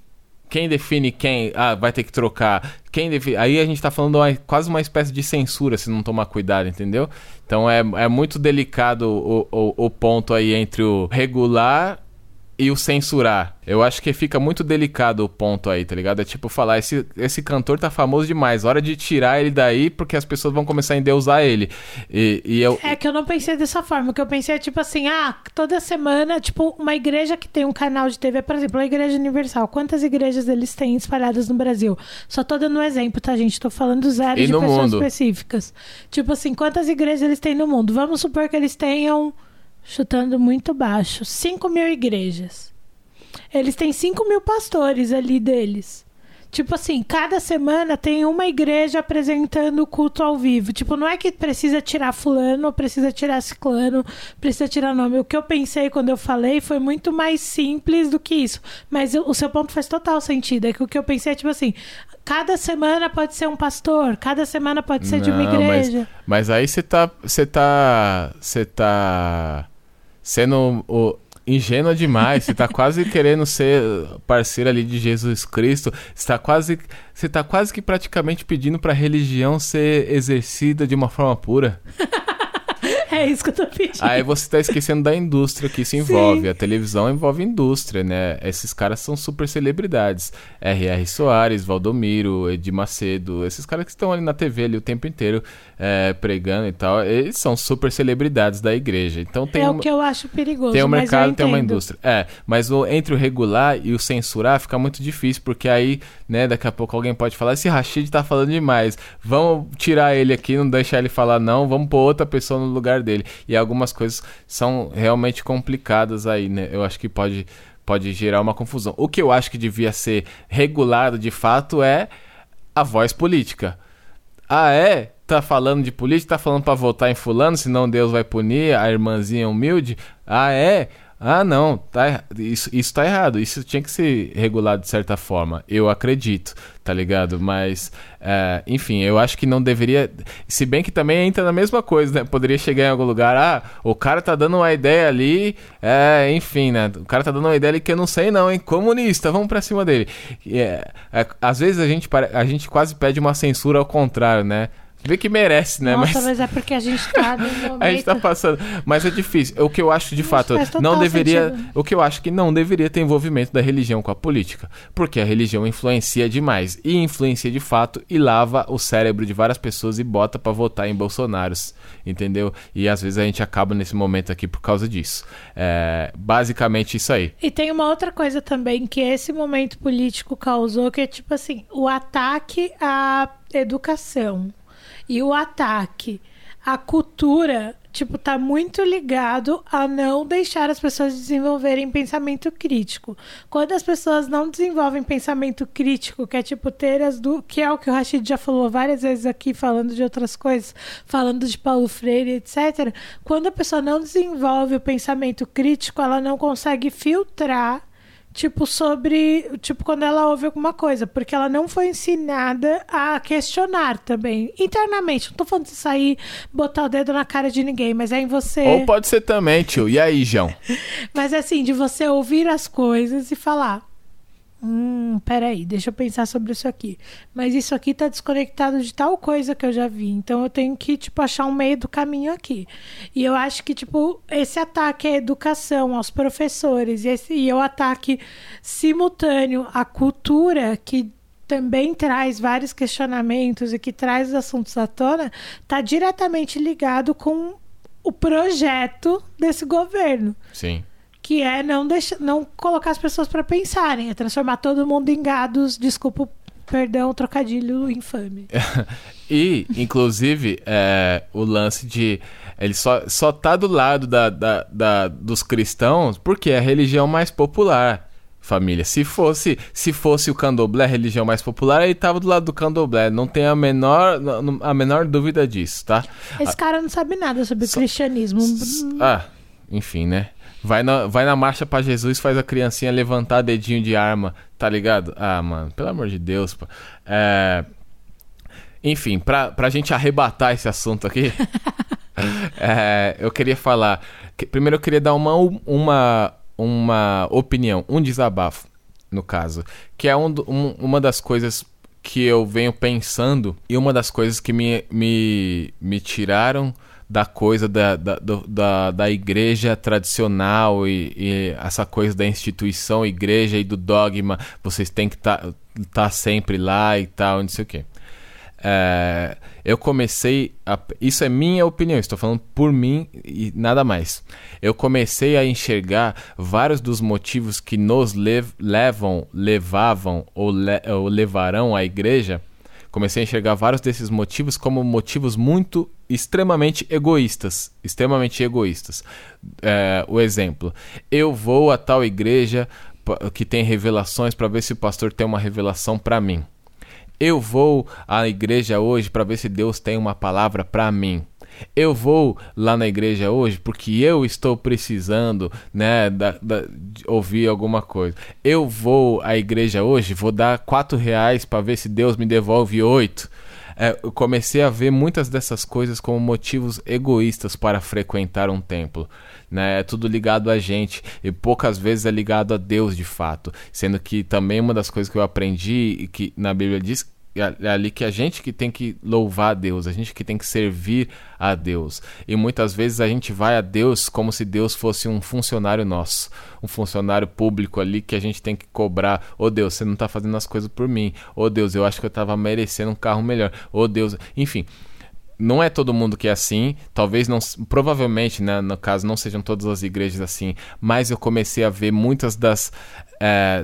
quem define quem ah, vai ter que trocar quem deve... Aí a gente tá falando uma- quase uma espécie de censura se não tomar cuidado, entendeu? Então é, é muito delicado o, o, o ponto aí entre o regular e o censurar. Eu acho que fica muito delicado o ponto aí, tá ligado? É tipo falar, esse, esse cantor tá famoso demais, hora de tirar ele daí porque as pessoas vão começar a endeusar ele. E, e eu... É que eu não pensei dessa forma. O que eu pensei é tipo assim, ah, toda semana, tipo, uma igreja que tem um canal de TV, por exemplo, a Igreja Universal. Quantas igrejas eles têm espalhadas no Brasil? Só tô dando um exemplo, tá, gente? Tô falando zero E de pessoas mundo? específicas. Tipo assim, quantas igrejas eles têm no mundo? Vamos supor que eles tenham, chutando muito baixo, 5 mil igrejas. Eles têm 5 mil pastores ali deles. Tipo assim, cada semana tem uma igreja apresentando o culto ao vivo. Tipo, não é que precisa tirar fulano, precisa tirar ciclano, precisa tirar nome. O que eu pensei quando eu falei foi muito mais simples do que isso. Mas o seu ponto faz total sentido. É que o que eu pensei é tipo assim, cada semana pode ser um pastor, cada semana pode ser de uma Não, mas- igreja. Mas aí você tá. Você tá. Você tá. Sendo o, ingênua demais. Você tá quase querendo ser parceiro ali de Jesus Cristo. Você tá quase. Você tá quase que praticamente pedindo pra religião ser exercida de uma forma pura. É isso que eu tô pedindo. Aí você tá esquecendo da indústria que isso envolve. A televisão envolve indústria, né? Esses caras são super celebridades. R.R. Soares, Valdomiro, Edir Macedo, esses caras que estão ali na TV ali o tempo inteiro é, pregando e tal, eles são super celebridades da igreja. Então tem é o que eu acho perigoso. tem um mercado, tem uma indústria. É, mas o, entre o regular e o censurar fica muito difícil, porque aí, né, daqui a pouco alguém pode falar, esse Rashid tá falando demais, vamos tirar ele aqui, não deixar ele falar não, vamos pôr outra pessoa no lugar dele. E algumas coisas são realmente complicadas aí, né? Eu acho que pode, pode gerar uma confusão. O que eu acho que devia ser regulado de fato é a voz política. Ah, é? Tá falando de política, tá falando pra votar em fulano, senão Deus vai punir a irmãzinha humilde? Ah, é? Ah, não, tá, isso, isso tá errado. Isso tinha que ser regulado de certa forma. Eu acredito, tá ligado? Mas, é, enfim, eu acho que não deveria. Se bem que também entra na mesma coisa, né? Poderia chegar em algum lugar, ah, o cara tá dando uma ideia ali, é, enfim, né? O cara tá dando uma ideia ali que eu não sei, não, hein? Comunista, vamos pra cima dele. É, é, às vezes a gente, a gente quase pede uma censura ao contrário, né? Vê que merece, né? Nossa, mas... mas... é porque a gente tá. A gente tá passando. Mas é difícil. O que eu acho de Mas fato, não deveria. sentido. O que eu acho que não deveria ter envolvimento da religião com a política. Porque a religião influencia demais. E influencia de fato e lava o cérebro de várias pessoas e bota pra votar em Bolsonaros. Entendeu? E às vezes a gente acaba nesse momento aqui por causa disso. É, basicamente isso aí. E tem uma outra coisa também que esse momento político causou, que é tipo assim, o ataque à educação e o ataque à cultura, tipo, tá muito ligado a não deixar as pessoas desenvolverem pensamento crítico. Quando as pessoas não desenvolvem pensamento crítico, que é tipo ter as do, que é o que o Rashid já falou várias vezes aqui falando de outras coisas, falando de Paulo Freire, etc. Quando a pessoa não desenvolve o pensamento crítico, ela não consegue filtrar Tipo, sobre. Tipo, quando ela ouve alguma coisa. Porque ela não foi ensinada a questionar também. Internamente. Não tô falando de sair, botar o dedo na cara de ninguém, mas é em você. Ou pode ser também, tio. E aí, João? Mas assim, de você ouvir as coisas e falar. Hum, peraí, deixa eu pensar sobre isso aqui. Mas isso aqui tá desconectado de tal coisa que eu já vi. Então eu tenho que, tipo, achar um meio do caminho aqui. E eu acho que, tipo, esse ataque à educação, aos professores, e, esse, e o ataque simultâneo à cultura, que também traz vários questionamentos e que traz os assuntos à tona, tá diretamente ligado com o projeto desse governo Sim. Que é não deixar, não colocar as pessoas para pensarem, é transformar todo mundo em gados, desculpa, o perdão, trocadilho infame. E, inclusive, é, o lance de. Ele só, só tá do lado da, da, da- dos cristãos porque é a religião mais popular. Família, se fosse se fosse o candomblé, a religião mais popular, ele tava do lado do candomblé. Não tem a menor, a menor dúvida disso, tá? Esse cara não sabe nada sobre o cristianismo. Ah, enfim, né? Vai na, vai na marcha pra Jesus, faz a criancinha levantar dedinho de arma, tá ligado? Ah, mano, pelo amor de Deus, pô. É... Enfim, pra, pra gente arrebatar esse assunto aqui, é, eu queria falar. que- primeiro, eu queria dar uma, uma, uma opinião, um desabafo, no caso, que é um um- uma das coisas que eu venho pensando, e uma das coisas que me, me, me tiraram da coisa da, da, da, da igreja tradicional e, e essa coisa da instituição igreja e do dogma, vocês têm que estar sempre lá e tal, não sei o quê. É, eu comecei a, isso é minha opinião, estou falando por mim e nada mais. Eu comecei a enxergar vários dos motivos que nos lev- levam, levavam ou, le- ou levarão à igreja. Comecei a enxergar vários desses motivos como motivos muito extremamente egoístas, extremamente egoístas. É, o exemplo: eu vou a tal igreja que tem revelações para ver se o pastor tem uma revelação para mim. Eu vou à igreja hoje para ver se Deus tem uma palavra para mim. Eu vou lá na igreja hoje porque eu estou precisando, né, da, da- ouvir alguma coisa. Eu vou à igreja hoje, vou dar quatro reais para ver se Deus me devolve oito. É, eu comecei a ver muitas dessas coisas como motivos egoístas para frequentar um templo. Né? É tudo ligado a gente e poucas vezes é ligado a Deus de fato. Sendo que também uma das coisas que eu aprendi e que na Bíblia diz é ali que a gente que tem que louvar a Deus, a gente que tem que servir a Deus. E muitas vezes a gente vai a Deus como se Deus fosse um funcionário nosso, um funcionário público ali que a gente tem que cobrar. Ô Deus, você não tá fazendo as coisas por mim. Ô Deus, eu acho que eu tava merecendo um carro melhor. Ô Deus, enfim. Não é todo mundo que é assim, talvez não, provavelmente, né, no caso, não sejam todas as igrejas assim, mas eu comecei a ver muitas das,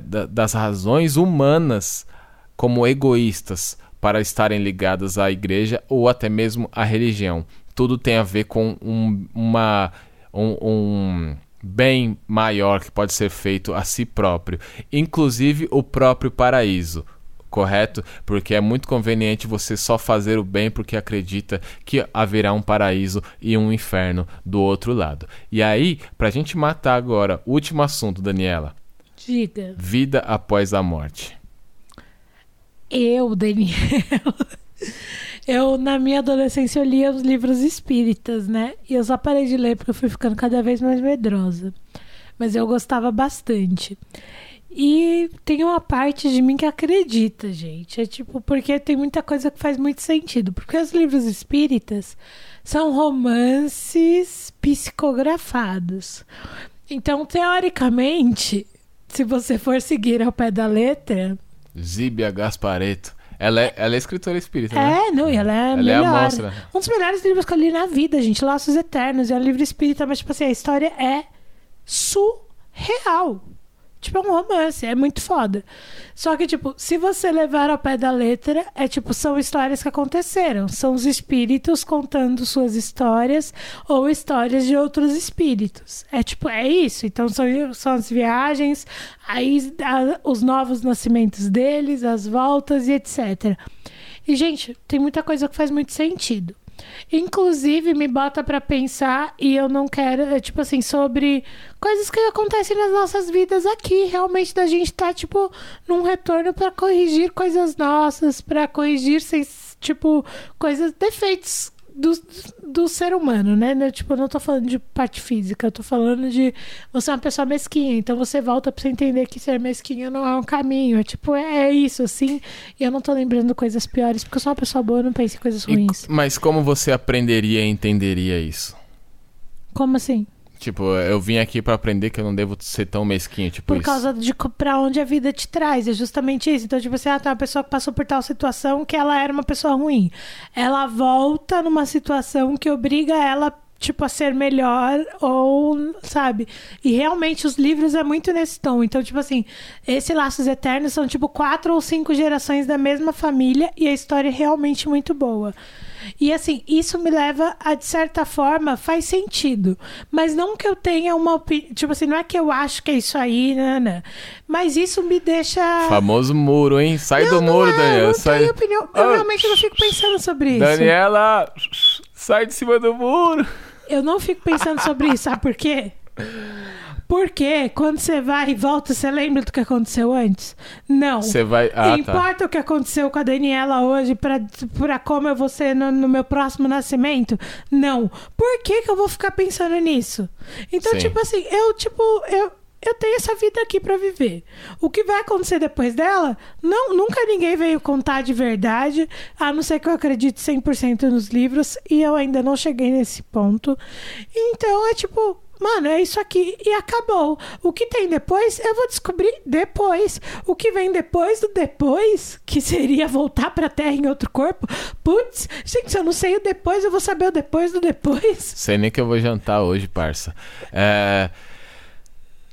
da- das razões humanas como egoístas para estarem ligadas à igreja ou até mesmo à religião. Tudo tem a ver com um, uma, um, um bem maior que pode ser feito a si próprio, inclusive o próprio paraíso. Correto? Porque é muito conveniente você só fazer o bem porque acredita que haverá um paraíso e um inferno do outro lado. E aí, pra gente matar agora, último assunto, Daniela: Diga. vida após a morte. Eu, Daniela. Eu, na minha adolescência, eu lia os livros espíritas, né? E eu só parei de ler porque eu fui ficando cada vez mais medrosa. Mas eu gostava bastante. E tem uma parte de mim que acredita, gente. É tipo, porque tem muita coisa que faz muito sentido. Porque os livros espíritas são romances psicografados. Então, teoricamente, se você for seguir ao pé da letra, Zíbia Gaspareto. Ela é, ela é escritora espírita, né? É, não, e ela é Ela é a melhor. monstra. Um dos melhores livros que eu li na vida, gente. Laços Eternos. É um livro espírita, mas, tipo assim, a história é surreal. Tipo, é um romance, é muito foda. Só que, tipo, se você levar ao pé da letra, é tipo, são histórias que aconteceram. São os espíritos contando suas histórias ou histórias de outros espíritos. É tipo, é isso. Então são, são as viagens, aí a- os novos nascimentos deles, as voltas e etc. E, gente, tem muita coisa que faz muito sentido. Inclusive, me bota pra pensar e eu não quero, é, tipo assim, sobre coisas que acontecem nas nossas vidas aqui. Realmente, da gente tá, tipo, num retorno pra corrigir coisas nossas, pra corrigir, sem, tipo, coisas, defeitos do, do ser humano, né? Né, Tipo, eu não tô falando de parte física, eu tô falando de você é uma pessoa mesquinha, então você volta pra você entender que ser mesquinho não é um caminho. É tipo, é isso, assim. E eu não tô lembrando coisas piores, porque eu sou uma pessoa boa, eu não penso em coisas E- ruins. mas como você aprenderia e entenderia isso? Como assim? Tipo, eu vim aqui pra aprender que eu não devo ser tão mesquinho, tipo Por isso. causa de pra onde a vida te traz. É justamente isso. Então, tipo assim, ah, tem uma pessoa que passou por tal situação que ela era uma pessoa ruim. Ela volta numa situação que obriga ela, tipo, a ser melhor ou, sabe? E realmente os livros é muito nesse tom. Então, tipo assim, esse Laços Eternos são, tipo, quatro ou cinco gerações da mesma família e a história é realmente muito boa. E assim, isso me leva a, de certa forma, faz sentido. Mas não que eu tenha uma opinião. Tipo assim, não é que eu acho que é isso aí, né. Mas isso me deixa. Famoso muro, hein? Sai não, do muro, é, Daniela. Não Sai... tenho opinião. Eu Ah, realmente não fico pensando sobre isso. Daniela, sai de cima do muro. Eu não fico pensando sobre isso, sabe por quê? Porque quando você vai e volta, você lembra do que aconteceu antes? Não. Você vai. Ah, tá. Importa o que aconteceu com a Daniela hoje pra, pra como eu vou ser no, no meu próximo nascimento? Não. Por que, que eu vou ficar pensando nisso? Então, Sim. tipo assim, eu, tipo, eu. Eu tenho essa vida aqui pra viver. O que vai acontecer depois dela, não, nunca ninguém veio contar de verdade, a não ser que eu acredite 100% nos livros, e eu ainda não cheguei nesse ponto. Então é tipo, Mano, é isso aqui e acabou. O que tem depois, eu vou descobrir depois. O que vem depois do depois, que seria voltar pra Terra em outro corpo. Putz, gente, se eu não sei o depois, eu vou saber o depois do depois. Sei nem que eu vou jantar hoje, parça. É.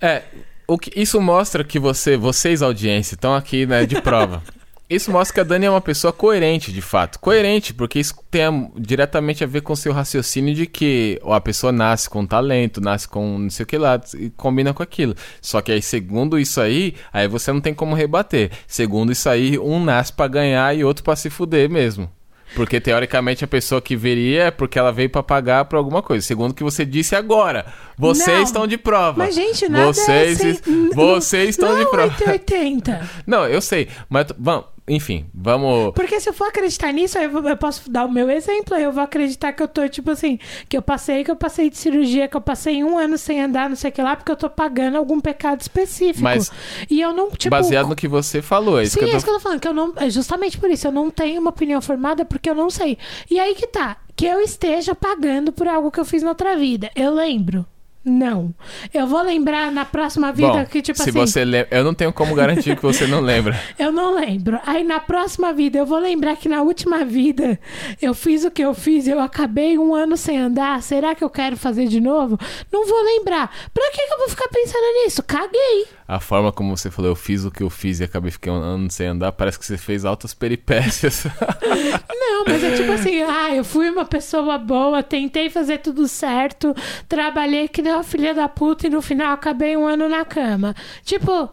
É. O que, isso mostra que você, vocês, audiência, estão aqui, né, de prova. Isso mostra que a Dani é uma pessoa coerente, de fato. Coerente, porque isso tem a- diretamente a ver com o seu raciocínio de que ó, a pessoa nasce com talento, nasce com não sei o que lá, e combina com aquilo. Só que aí, segundo isso aí, aí você não tem como rebater. Segundo isso aí, um nasce pra ganhar e outro pra se fuder mesmo. Porque teoricamente a pessoa que veria é porque ela veio pra pagar por alguma coisa. Segundo o que você disse agora, vocês Não. estão de prova. Mas, gente, nada vocês, é sem... vocês estão não de prova. 880. Não, eu sei, mas vamos, enfim, vamos. Porque se eu for acreditar nisso, eu, vou- eu posso dar o meu exemplo. aí Eu vou acreditar que eu tô, tipo assim, que eu passei, que eu passei de cirurgia, que eu passei um ano sem andar, não sei o que lá, porque eu tô pagando algum pecado específico. Mas- e eu não, tipo. baseado no que você falou, é isso Sim, que é eu isso tô... que eu tô falando, que eu não. É justamente por isso, eu não tenho uma opinião formada porque eu não sei. E aí que tá. Que eu esteja pagando por algo que eu fiz na outra vida. Eu lembro. Não. Eu vou lembrar na próxima vida Bom, que, tipo se assim. você lembra, eu não tenho como garantir que você não lembra. Eu não lembro. Aí na próxima vida, eu vou lembrar que na última vida eu fiz o que eu fiz, eu acabei um ano sem andar. Será que eu quero fazer de novo? Não vou lembrar. Pra que, que eu vou ficar pensando nisso? Caguei. A forma como você falou, eu fiz o que eu fiz e acabei ficando um ano sem andar, parece que você fez altas peripécias. Não, mas é tipo assim, ah, eu fui uma pessoa boa, tentei fazer tudo certo, trabalhei que nem uma filha da puta e no final acabei um ano na cama. Tipo,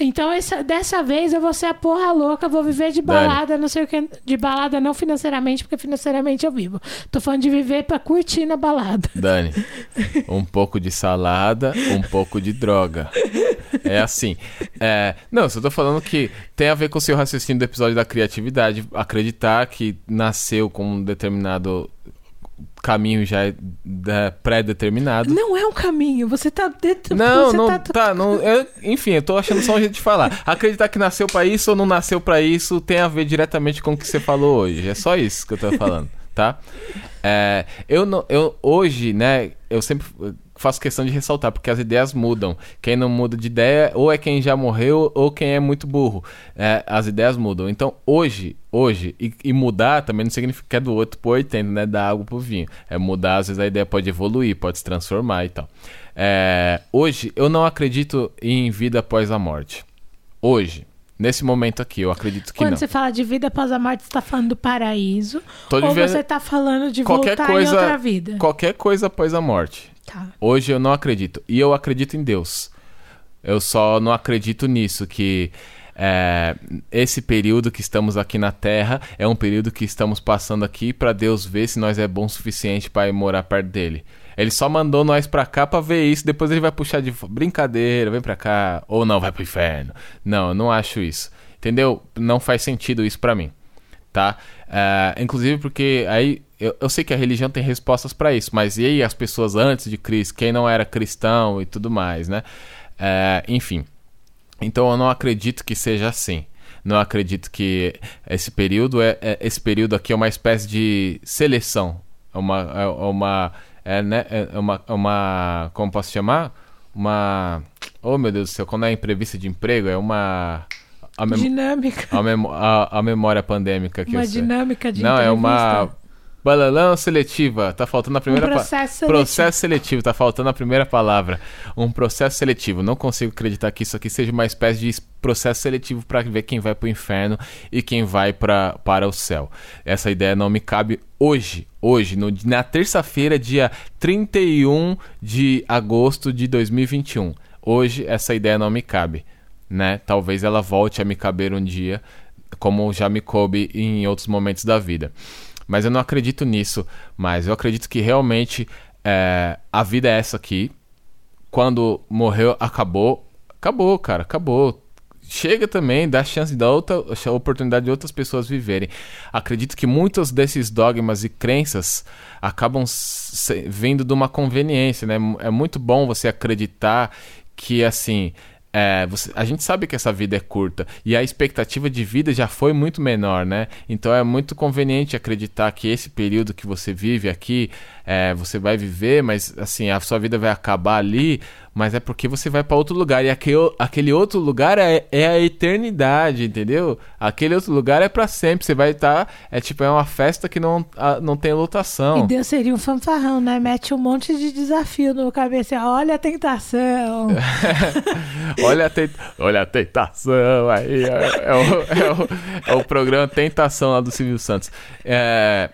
então essa, dessa vez eu vou ser a porra louca, vou viver de Dani. balada, não sei o que. De balada não financeiramente, porque financeiramente eu vivo. Tô falando de viver pra curtir na balada. Dani, um pouco de salada, um pouco de droga. É assim. É, não, só tô falando que tem a ver com o seu raciocínio do episódio da criatividade. Acreditar que nasceu com um determinado caminho já é, pré-determinado. Não é um caminho, você tá dentro. Não, não tá, tá. não, eu- enfim, eu tô achando só um jeito de falar. Acreditar que nasceu pra isso ou não nasceu pra isso tem a ver diretamente com o que você falou hoje. É só isso que eu tô falando, tá? É, eu não, eu hoje, né? Eu sempre faço questão de ressaltar porque as ideias mudam. Quem não muda de ideia ou é quem já morreu ou quem é muito burro. É, as ideias mudam. Então hoje, hoje e, e mudar também não significa que é do outro pro 80, né? Da água pro vinho. É mudar, às vezes a ideia pode evoluir, pode se transformar e tal. É, hoje eu não acredito em vida após a morte. Hoje, nesse momento aqui, eu acredito que Quando não. você fala de vida após a morte, você tá falando do paraíso. Ou você tá falando de qualquer voltar coisa, em outra vida. qualquer coisa após a morte. Tá. Hoje eu não acredito. E eu acredito em Deus. Eu só não acredito nisso, que é, esse período que estamos aqui na Terra é um período que estamos passando aqui para Deus ver se nós é bom o suficiente para ir morar perto dele. Ele só mandou nós pra cá pra ver isso, depois ele vai puxar de brincadeira, vem pra cá, ou não, vai pro inferno. Não, eu não acho isso. Entendeu? Não faz sentido isso pra mim tá? É, inclusive porque aí eu, eu sei que a religião tem respostas para isso, mas e aí as pessoas antes de Cristo, quem não era cristão e tudo mais, né? É, enfim, então eu não acredito que seja assim. Não acredito que esse período é, é- esse período aqui é uma espécie de seleção, é uma é uma é, né, é uma, é uma como posso chamar? Uma oh meu Deus do céu, quando é entrevista de emprego é uma a mem- Dinâmica. a, memo- a- a memória pandêmica que Uma dinâmica de Não, é uma. Balalão seletiva. Tá faltando a primeira Um pa- processo seletivo. Processo seletivo, tá faltando a primeira palavra. Um processo seletivo. Não consigo acreditar que isso aqui seja uma espécie de processo seletivo para ver quem vai pro inferno e quem vai pra, para o céu. Essa ideia não me cabe hoje. Hoje, no- na terça-feira, dia 31 de agosto de 2021. Hoje, essa ideia não me cabe né? Talvez ela volte a me caber um dia, como já me coube em outros momentos da vida. Mas eu não acredito nisso. Mas eu acredito que realmente é, a vida é essa aqui. Quando morreu, acabou. Acabou, cara, acabou. Chega também, dá chance da outra a oportunidade de outras pessoas viverem. Acredito que muitos desses dogmas e crenças acabam vindo de uma conveniência, né? É muito bom você acreditar que assim. É, você- a gente sabe que essa vida é curta e a expectativa de vida já foi muito menor, né? Então é muito conveniente acreditar que esse período que você vive aqui, é, você vai viver, mas assim, a sua vida vai acabar ali, mas é porque você vai para outro lugar e aquele, aquele outro lugar é, é a eternidade, entendeu? Aquele outro lugar é para sempre, você vai estar, é tipo, é uma festa que não, a- não tem lotação. E Deus seria um fanfarrão, né? Mete um monte de desafio no cabeça. Olha a tentação. Olha a, tent- Olha a tentação aí. É, é o, é o- é o programa Tentação lá do Silvio Santos. É,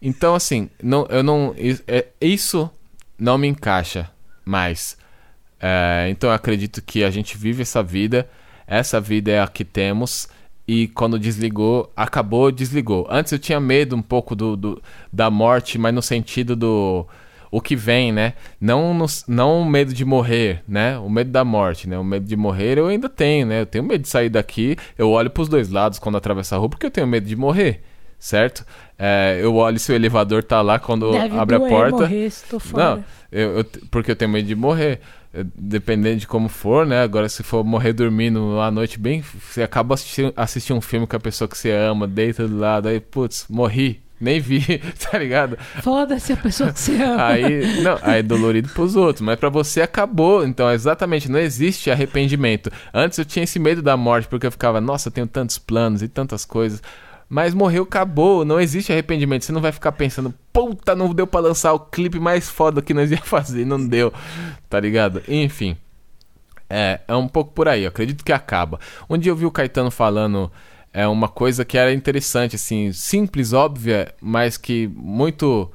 então, assim, não, eu não. é- Isso não me encaixa mais. É, então eu acredito que a gente vive essa vida. Essa vida é a que temos. E quando desligou, acabou, desligou. Antes eu tinha medo um pouco do, do- da morte, mas no sentido do o que vem, né? Não, no, não o medo de morrer, né? O medo da morte, né? O medo de morrer eu ainda tenho, né? Eu tenho medo de sair daqui. Eu olho pros dois lados quando atravessa a rua porque eu tenho medo de morrer, certo? É, eu olho se o elevador tá lá quando Deve abre a doer porta. morrer tô fora. Não, eu, eu- porque eu tenho medo de morrer. Eh, Dependendo de como for, né? Agora, se for morrer dormindo à noite bem, você acaba assistindo assistir um filme com a pessoa que você ama, deita do lado, aí, putz, morri. Nem vi, tá ligado? Foda-se a pessoa que você ama. Aí, não, aí é dolorido pros outros, mas pra você acabou. Então, exatamente, não existe arrependimento. Antes eu tinha esse medo da morte, porque eu ficava, nossa, eu tenho tantos planos e tantas coisas. Mas morreu, acabou. Não existe arrependimento. Você não vai ficar pensando, puta, não deu pra lançar o clipe mais foda que nós ia fazer. Não deu, tá ligado? Enfim. É, é um pouco por aí. Eu acredito que acaba. Um dia eu vi o Caetano falando é uma coisa que era interessante, assim, simples, óbvia, mas que muito,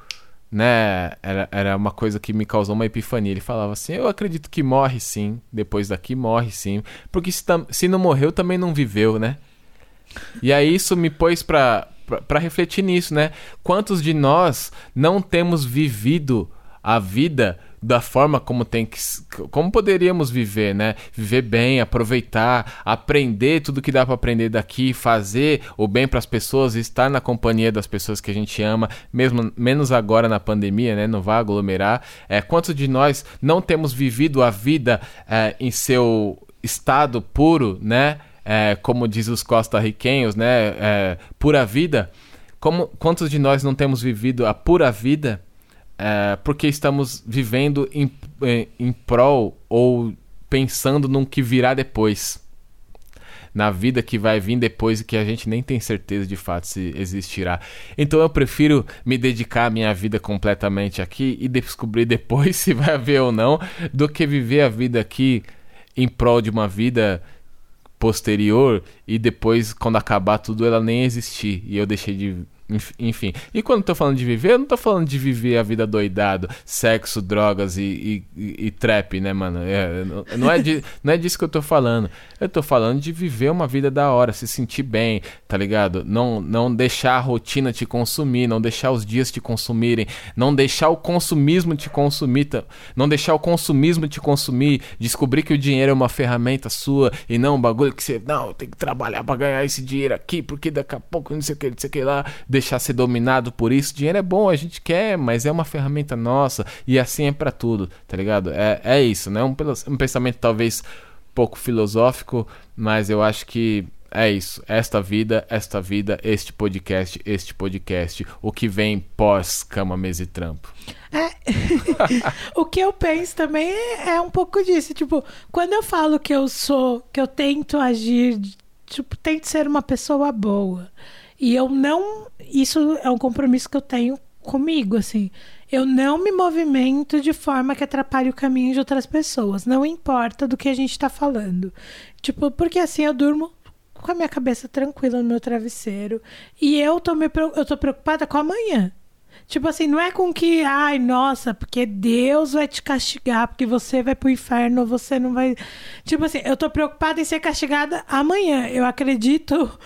né, era, era uma coisa que me causou uma epifania. Ele falava assim: Eu acredito que morre sim, depois daqui morre sim, porque se, se não morreu, também não viveu, né? E aí isso me pôs pra, pra refletir nisso, né? Quantos de nós não temos vivido a vida da forma como tem que como poderíamos viver, né? Viver bem, aproveitar, aprender tudo que dá pra aprender daqui, fazer o bem pras pessoas, estar na companhia das pessoas que a gente ama, mesmo menos agora na pandemia, né? Não vai aglomerar. É, quantos de nós não temos vivido a vida é, em seu estado puro, né? É, como diz os costarriquenhos, né? É, pura vida. Como, quantos de nós não temos vivido a pura vida é, porque estamos vivendo em, em, em prol ou pensando num que virá depois? Na vida que vai vir depois e que a gente nem tem certeza de fato se existirá. Então eu prefiro me dedicar à minha vida completamente aqui e descobrir depois se vai haver ou não, do que viver a vida aqui em prol de uma vida posterior e depois, quando acabar tudo, ela nem existir. E eu deixei de. Enf- Enfim. E quando eu tô falando de viver, eu não tô falando de viver a vida doidado, sexo, drogas e, e, e- trap, né, mano? É, não- é de, não é disso que eu tô falando. Eu tô falando de viver uma vida da hora, se sentir bem, tá ligado? Não, não deixar a rotina te consumir, não deixar os dias te consumirem, não deixar o consumismo te consumir, não deixar o consumismo te consumir, descobrir que o dinheiro é uma ferramenta sua e não um bagulho que você, não, tem que trabalhar pra ganhar esse dinheiro aqui, porque daqui a pouco não sei o que, não sei o que lá, deixar ser dominado por isso. Dinheiro é bom, a gente quer, mas é uma ferramenta nossa e assim é pra tudo, tá ligado? É, é isso, né? Um, um pensamento talvez pouco filosófico, mas eu acho que é isso. Esta vida, esta vida, este podcast, este podcast. O que vem pós cama, mesa e trampo. o que eu penso também é, é um pouco disso. Tipo, quando eu falo que eu sou, que eu tento agir, tipo, tento ser uma pessoa boa. E eu não. Isso é um compromisso que eu tenho comigo, assim. Eu não me movimento de forma que atrapalhe o caminho de outras pessoas. Não importa do que a gente tá falando. Tipo, porque assim eu durmo com a minha cabeça tranquila no meu travesseiro. E eu tô, me, eu tô preocupada com amanhã. Tipo assim, não é com que, ai, nossa, porque Deus vai te castigar, porque você vai pro inferno, você não vai. Tipo assim, eu tô preocupada em ser castigada amanhã. Eu acredito.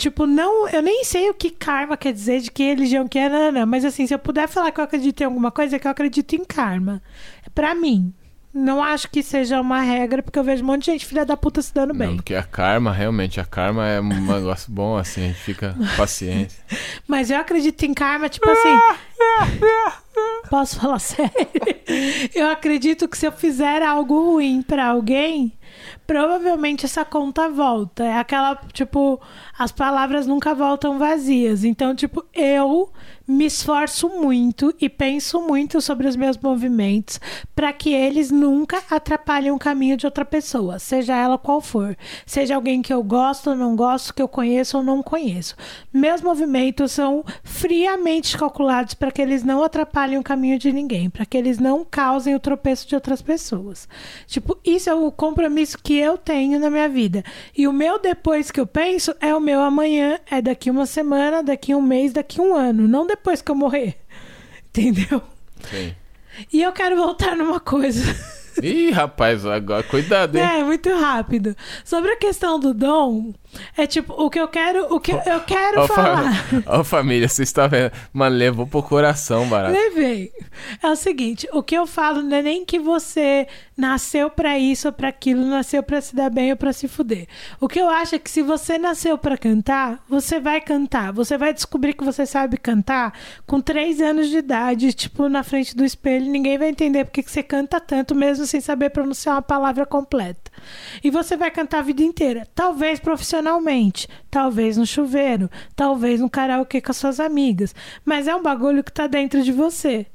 Tipo, não, eu nem sei o que karma quer dizer, de que religião que é, não, não, mas assim, se eu puder falar que eu acredito em alguma coisa, é que eu acredito em karma. Pra mim. Não acho que seja uma regra, porque eu vejo um monte de gente filha da puta se dando Não, bem. porque a karma, realmente, a karma é um negócio bom, assim, a gente fica paciente. Mas eu acredito em karma, tipo assim. Posso falar sério? Eu acredito que se eu fizer algo ruim pra alguém, provavelmente essa conta volta. É aquela, tipo, as palavras nunca voltam vazias. Então, tipo, eu me esforço muito e penso muito sobre os meus movimentos para que eles nunca atrapalhem o caminho de outra pessoa, seja ela qual for. Seja alguém que eu gosto ou não gosto, que eu conheço ou não conheço. Meus movimentos são friamente calculados para que eles não atrapalhem o caminho de ninguém, para que eles não causem o tropeço de outras pessoas. Tipo, isso é o compromisso que eu tenho na minha vida. E o meu depois que eu penso é o meu amanhã, é daqui uma semana, daqui um mês, daqui um ano, não depois que eu morrer. Entendeu? Sim. E eu quero voltar numa coisa. Ih, rapaz, agora cuidado, hein? É, muito rápido. Sobre a questão do dom, é tipo, o que eu quero, o que eu quero Ó, falar. fa- ó, família, você está vendo? Mano, levou pro coração, barato. Levei. É o seguinte, o que eu falo não é nem que você nasceu pra isso ou pra aquilo, nasceu pra se dar bem ou pra se fuder. O que eu acho é que se você nasceu pra cantar, você vai cantar. Você vai descobrir que você sabe cantar com três anos de idade, tipo, na frente do espelho. Ninguém vai entender porque que você canta tanto, mesmo sem saber pronunciar uma palavra completa. E você vai cantar a vida inteira. Talvez profissionalmente, talvez no chuveiro, talvez no karaokê com as suas amigas. Mas é um bagulho que tá dentro de você.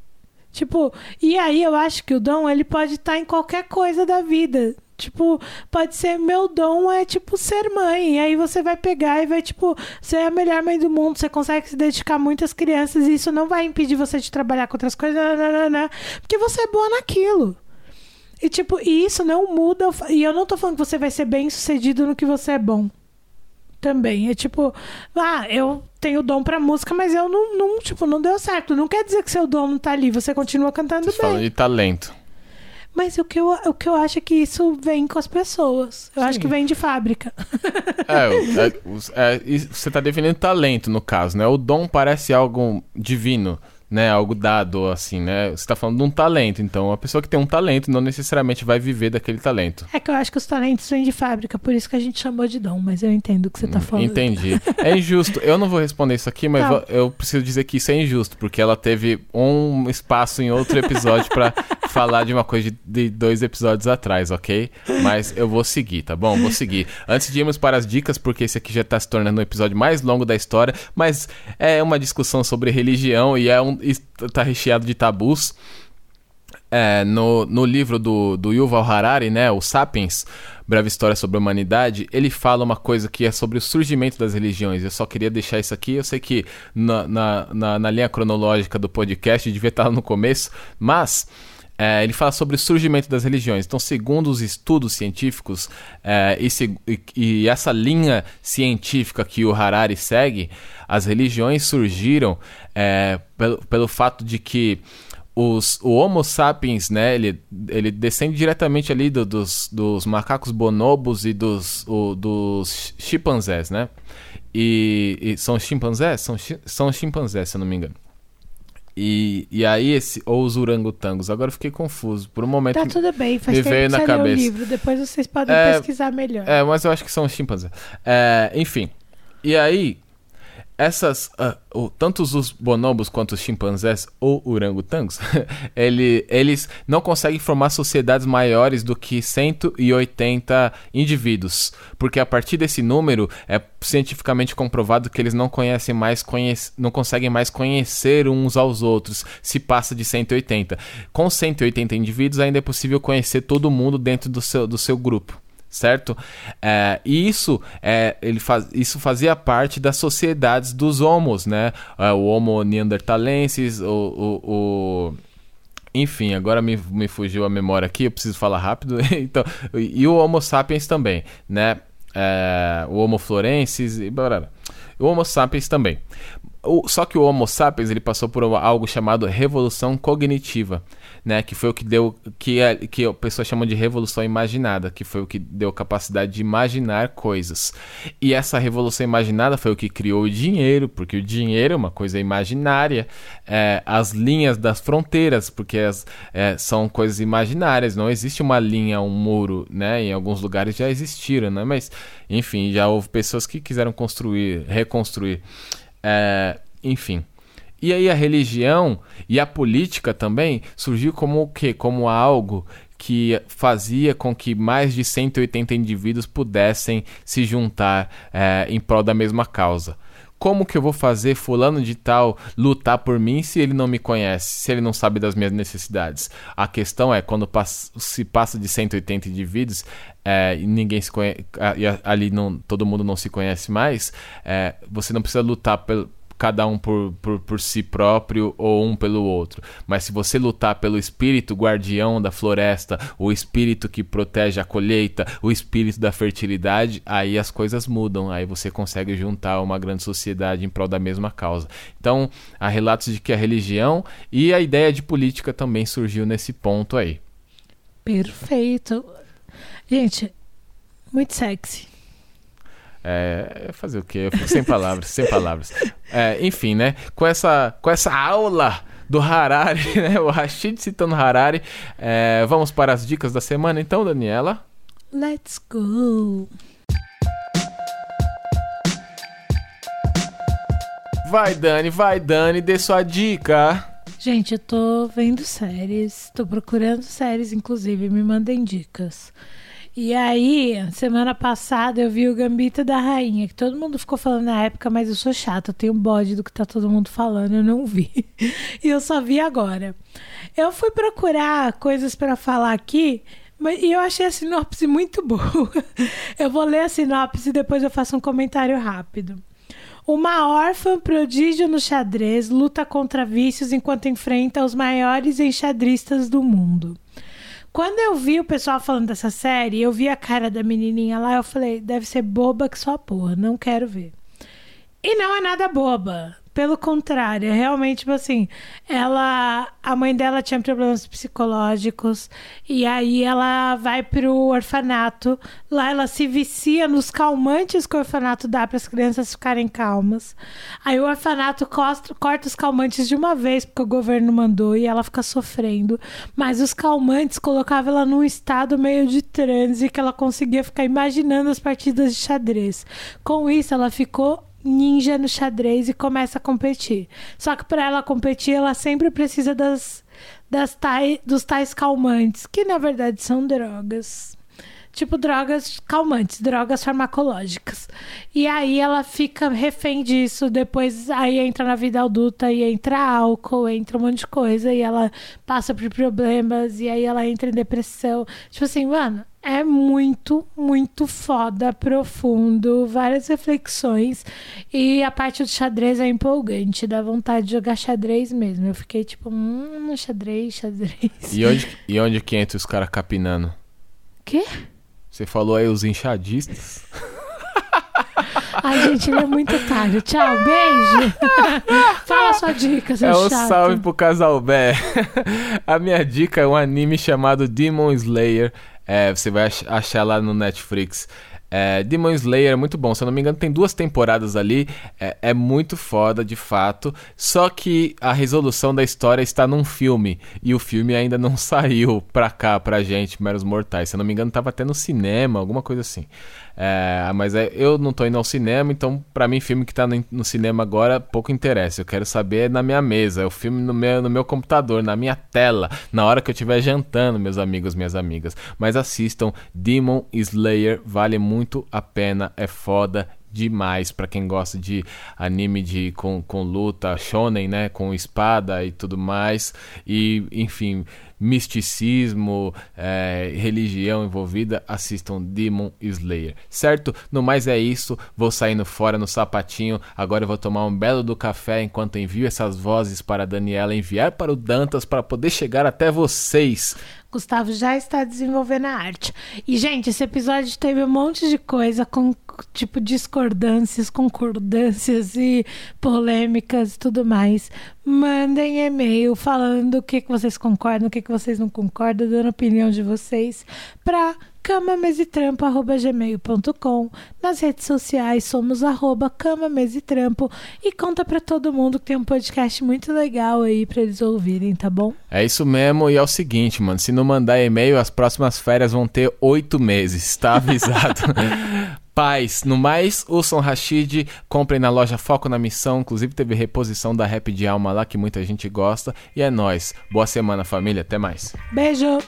Tipo, e aí eu acho que o dom, ele pode estar em qualquer coisa da vida. Tipo, pode ser meu dom é tipo ser mãe. E aí você vai pegar e vai, tipo, ser a melhor mãe do mundo. Você consegue se dedicar muito às crianças e isso não vai impedir você de trabalhar com outras coisas, porque você é boa naquilo. E tipo, e isso não muda. E eu não tô falando que você vai ser bem sucedido no que você é bom. Também. É tipo, ah, eu tenho dom pra música, mas eu não, não, tipo, não deu certo. Não quer dizer que seu dom não tá ali. Você continua cantando Você falando bem. de talento. Mas o que, eu, o que eu acho é que isso vem com as pessoas. Eu acho que vem de fábrica. É, é, é, você tá definindo talento, no caso, né? O dom parece algo divino, né? Algo dado, assim, né? Você tá falando de um talento, então a pessoa que tem um talento não necessariamente vai viver daquele talento. É que eu acho que os talentos vêm de fábrica, por isso que a gente chamou de dom. Mas eu entendo o que você tá falando. Entendi. É injusto. Eu não vou responder isso aqui, mas Tá. eu preciso dizer que isso é injusto, porque ela teve um espaço em outro episódio pra falar de uma coisa de, de dois episódios atrás, ok? Mas eu vou seguir, tá bom? Vou seguir. Antes de irmos para as dicas, porque esse aqui já tá se tornando o episódio mais longo da história, mas é uma discussão sobre religião e é um e tá recheado de tabus. É, no, no livro do, do Yuval Harari, né, o Sapiens, Breve História sobre a Humanidade, ele fala uma coisa que é sobre o surgimento das religiões. Eu só queria deixar isso aqui. Eu sei que na, na, na, na linha cronológica do podcast devia estar no começo, mas é, ele fala sobre o surgimento das religiões. Então, segundo os estudos científicos é, e, e- e essa linha científica que o Harari segue, as religiões surgiram é, pelo, pelo fato de que os, o Homo sapiens, né, ele, ele descende diretamente ali do- dos, dos macacos bonobos e dos, o- dos chimpanzés, né? E, e são chimpanzés? São, são chimpanzés, se eu não me engano. E, e aí, esse, ou os orangotangos, agora eu fiquei confuso. Por um momento. Tá tudo bem, faz me tempo veio que na você leu o cabeça. livro. Depois vocês podem É, pesquisar melhor. É, mas eu acho que são chimpanzés. É, enfim. E aí, essas. ah, o- tanto os bonobos quanto os chimpanzés ou orangotangos, ele, eles não conseguem formar sociedades maiores do que 180 indivíduos. Porque a partir desse número é cientificamente comprovado que eles não conhecem mais conhec não conseguem mais conhecer uns aos outros se passa de 180. Com 180 indivíduos ainda é possível conhecer todo mundo dentro do seu, do seu grupo certo? É, e isso, é, ele faz, isso fazia parte das sociedades dos homos, né? É, o Homo neanderthalensis, o, o, o- enfim, agora me, me fugiu a memória aqui, eu preciso falar rápido. então, e o Homo sapiens também, né? É, o Homo florensis e blá, o Homo sapiens também. O- só que o Homo sapiens ele passou por algo chamado revolução cognitiva, né? Que foi o que deu que é, que a pessoa chama de revolução imaginada, que foi o que deu capacidade de imaginar coisas. E essa revolução imaginada foi o que criou o dinheiro, porque o dinheiro é uma coisa imaginária. É, as linhas das fronteiras, porque as, é, são coisas imaginárias. Não existe uma linha, um muro, né? Em alguns lugares já existiram, né? Mas enfim, já houve pessoas que quiseram construir, reconstruir. É, enfim. E aí a religião e a política também surgiu como o quê? Como algo que fazia com que mais de 180 indivíduos pudessem se juntar eh, em prol da mesma causa. Como que eu vou fazer fulano de tal lutar por mim se ele não me conhece, se ele não sabe das minhas necessidades? A questão é, quando se passa de 180 indivíduos é, e ninguém se conhece, e a- ali não, todo mundo não se conhece mais, é, você não precisa lutar pelo cada um por, por, por si próprio ou um pelo outro. Mas se você lutar pelo espírito guardião da floresta, o espírito que protege a colheita, o espírito da fertilidade, aí as coisas mudam. Aí você consegue juntar uma grande sociedade em prol da mesma causa. Então, há relatos de que a religião e a ideia de política também surgiu nesse ponto aí. Perfeito. Gente, muito sexy. É, fazer o quê? Eu fico sem palavras, sem palavras. É, enfim, né? Com essa, com essa aula do Harari, né? O Rashid citando Harari. é, vamos para as dicas da semana, então, Daniela. Let's go. Vai, Dani, vai, Dani, dê sua dica. Gente, eu tô vendo séries, tô procurando séries, inclusive, me mandem dicas. E aí, semana passada eu vi o Gambito da Rainha, que todo mundo ficou falando na época, mas eu sou chata, eu tenho bode do que tá todo mundo falando, eu não vi. e eu só vi agora. Eu fui procurar coisas pra falar aqui, mas, e eu achei a sinopse muito boa. eu vou ler a sinopse e depois eu faço um comentário rápido. Uma órfã prodígio no xadrez luta contra vícios enquanto enfrenta os maiores enxadristas do mundo. Quando eu vi o pessoal falando dessa série, eu vi a cara da menininha lá, eu falei, deve ser boba que só porra, não quero ver. E não é nada boba. Pelo contrário, é realmente, tipo assim, ela. A mãe dela tinha problemas psicológicos. E aí ela vai pro orfanato. Lá ela se vicia nos calmantes que o orfanato dá para as crianças ficarem calmas. Aí o orfanato costa- corta os calmantes de uma vez, porque o governo mandou, e ela fica sofrendo. Mas os calmantes colocavam ela num estado meio de transe que ela conseguia ficar imaginando as partidas de xadrez. Com isso, ela ficou ninja no xadrez e começa a competir. Só que para ela competir, ela sempre precisa das, das tai, dos tais calmantes, que na verdade são drogas. Tipo drogas calmantes, drogas farmacológicas. E aí ela fica refém disso. Depois aí entra na vida adulta e entra álcool, entra um monte de coisa. E ela passa por problemas. E aí ela entra em depressão. Tipo assim, mano, é muito, muito foda, profundo, várias reflexões. E a parte do xadrez é empolgante, dá vontade de jogar xadrez mesmo. Eu fiquei tipo, hum, xadrez, xadrez. E onde, e onde que entra os caras capinando? Quê? Você falou aí os enxadistas. Ai, gente, ele é muito otário. Tchau, beijo. Fala sua dica, seu É um chato. salve pro casal Bé. A minha dica é um anime chamado Demon Slayer. É, você vai ach- achar lá no Netflix. É, Demon Slayer é muito bom, se eu não me engano, tem duas temporadas ali. É, é muito foda, de fato. Só que a resolução da história está num filme. E o filme ainda não saiu pra cá, pra gente, meros mortais. Se eu não me engano, tava até no cinema, alguma coisa assim. É, mas é, eu não tô indo ao cinema, então pra mim, filme que tá no, no cinema agora pouco interessa. Eu quero saber na minha mesa, é o filme no meu, no meu computador, na minha tela, na hora que eu estiver jantando, meus amigos, minhas amigas. Mas assistam Demon Slayer, vale muito a pena, é foda demais pra quem gosta de anime de com, com luta, shonen, né, com espada e tudo mais. E, enfim, misticismo, é, religião envolvida, assistam Demon Slayer, certo? No mais é isso, vou saindo fora no sapatinho, agora eu vou tomar um belo do café enquanto envio essas vozes para a Daniela enviar para o Dantas para poder chegar até vocês. Gustavo já está desenvolvendo a arte. E, gente, esse episódio teve um monte de coisa com, tipo, discordâncias, concordâncias e polêmicas e tudo mais. Mandem e-mail falando o que, que vocês concordam, o que, que vocês não concordam, dando a opinião de vocês para camamesitrampo.gmail.com Nas redes sociais somos arroba camamesitrampo e conta pra todo mundo que tem um podcast muito legal aí pra eles ouvirem, tá bom? É isso mesmo, e é o seguinte, mano. Se não mandar e-mail, as próximas férias vão ter oito meses, tá avisado. paz. No mais, ouçam Rashid, comprem na loja Foco na Missão. Inclusive teve reposição da Rap de Alma lá que muita gente gosta. E é nóis. Boa semana, família. Até mais. Beijo!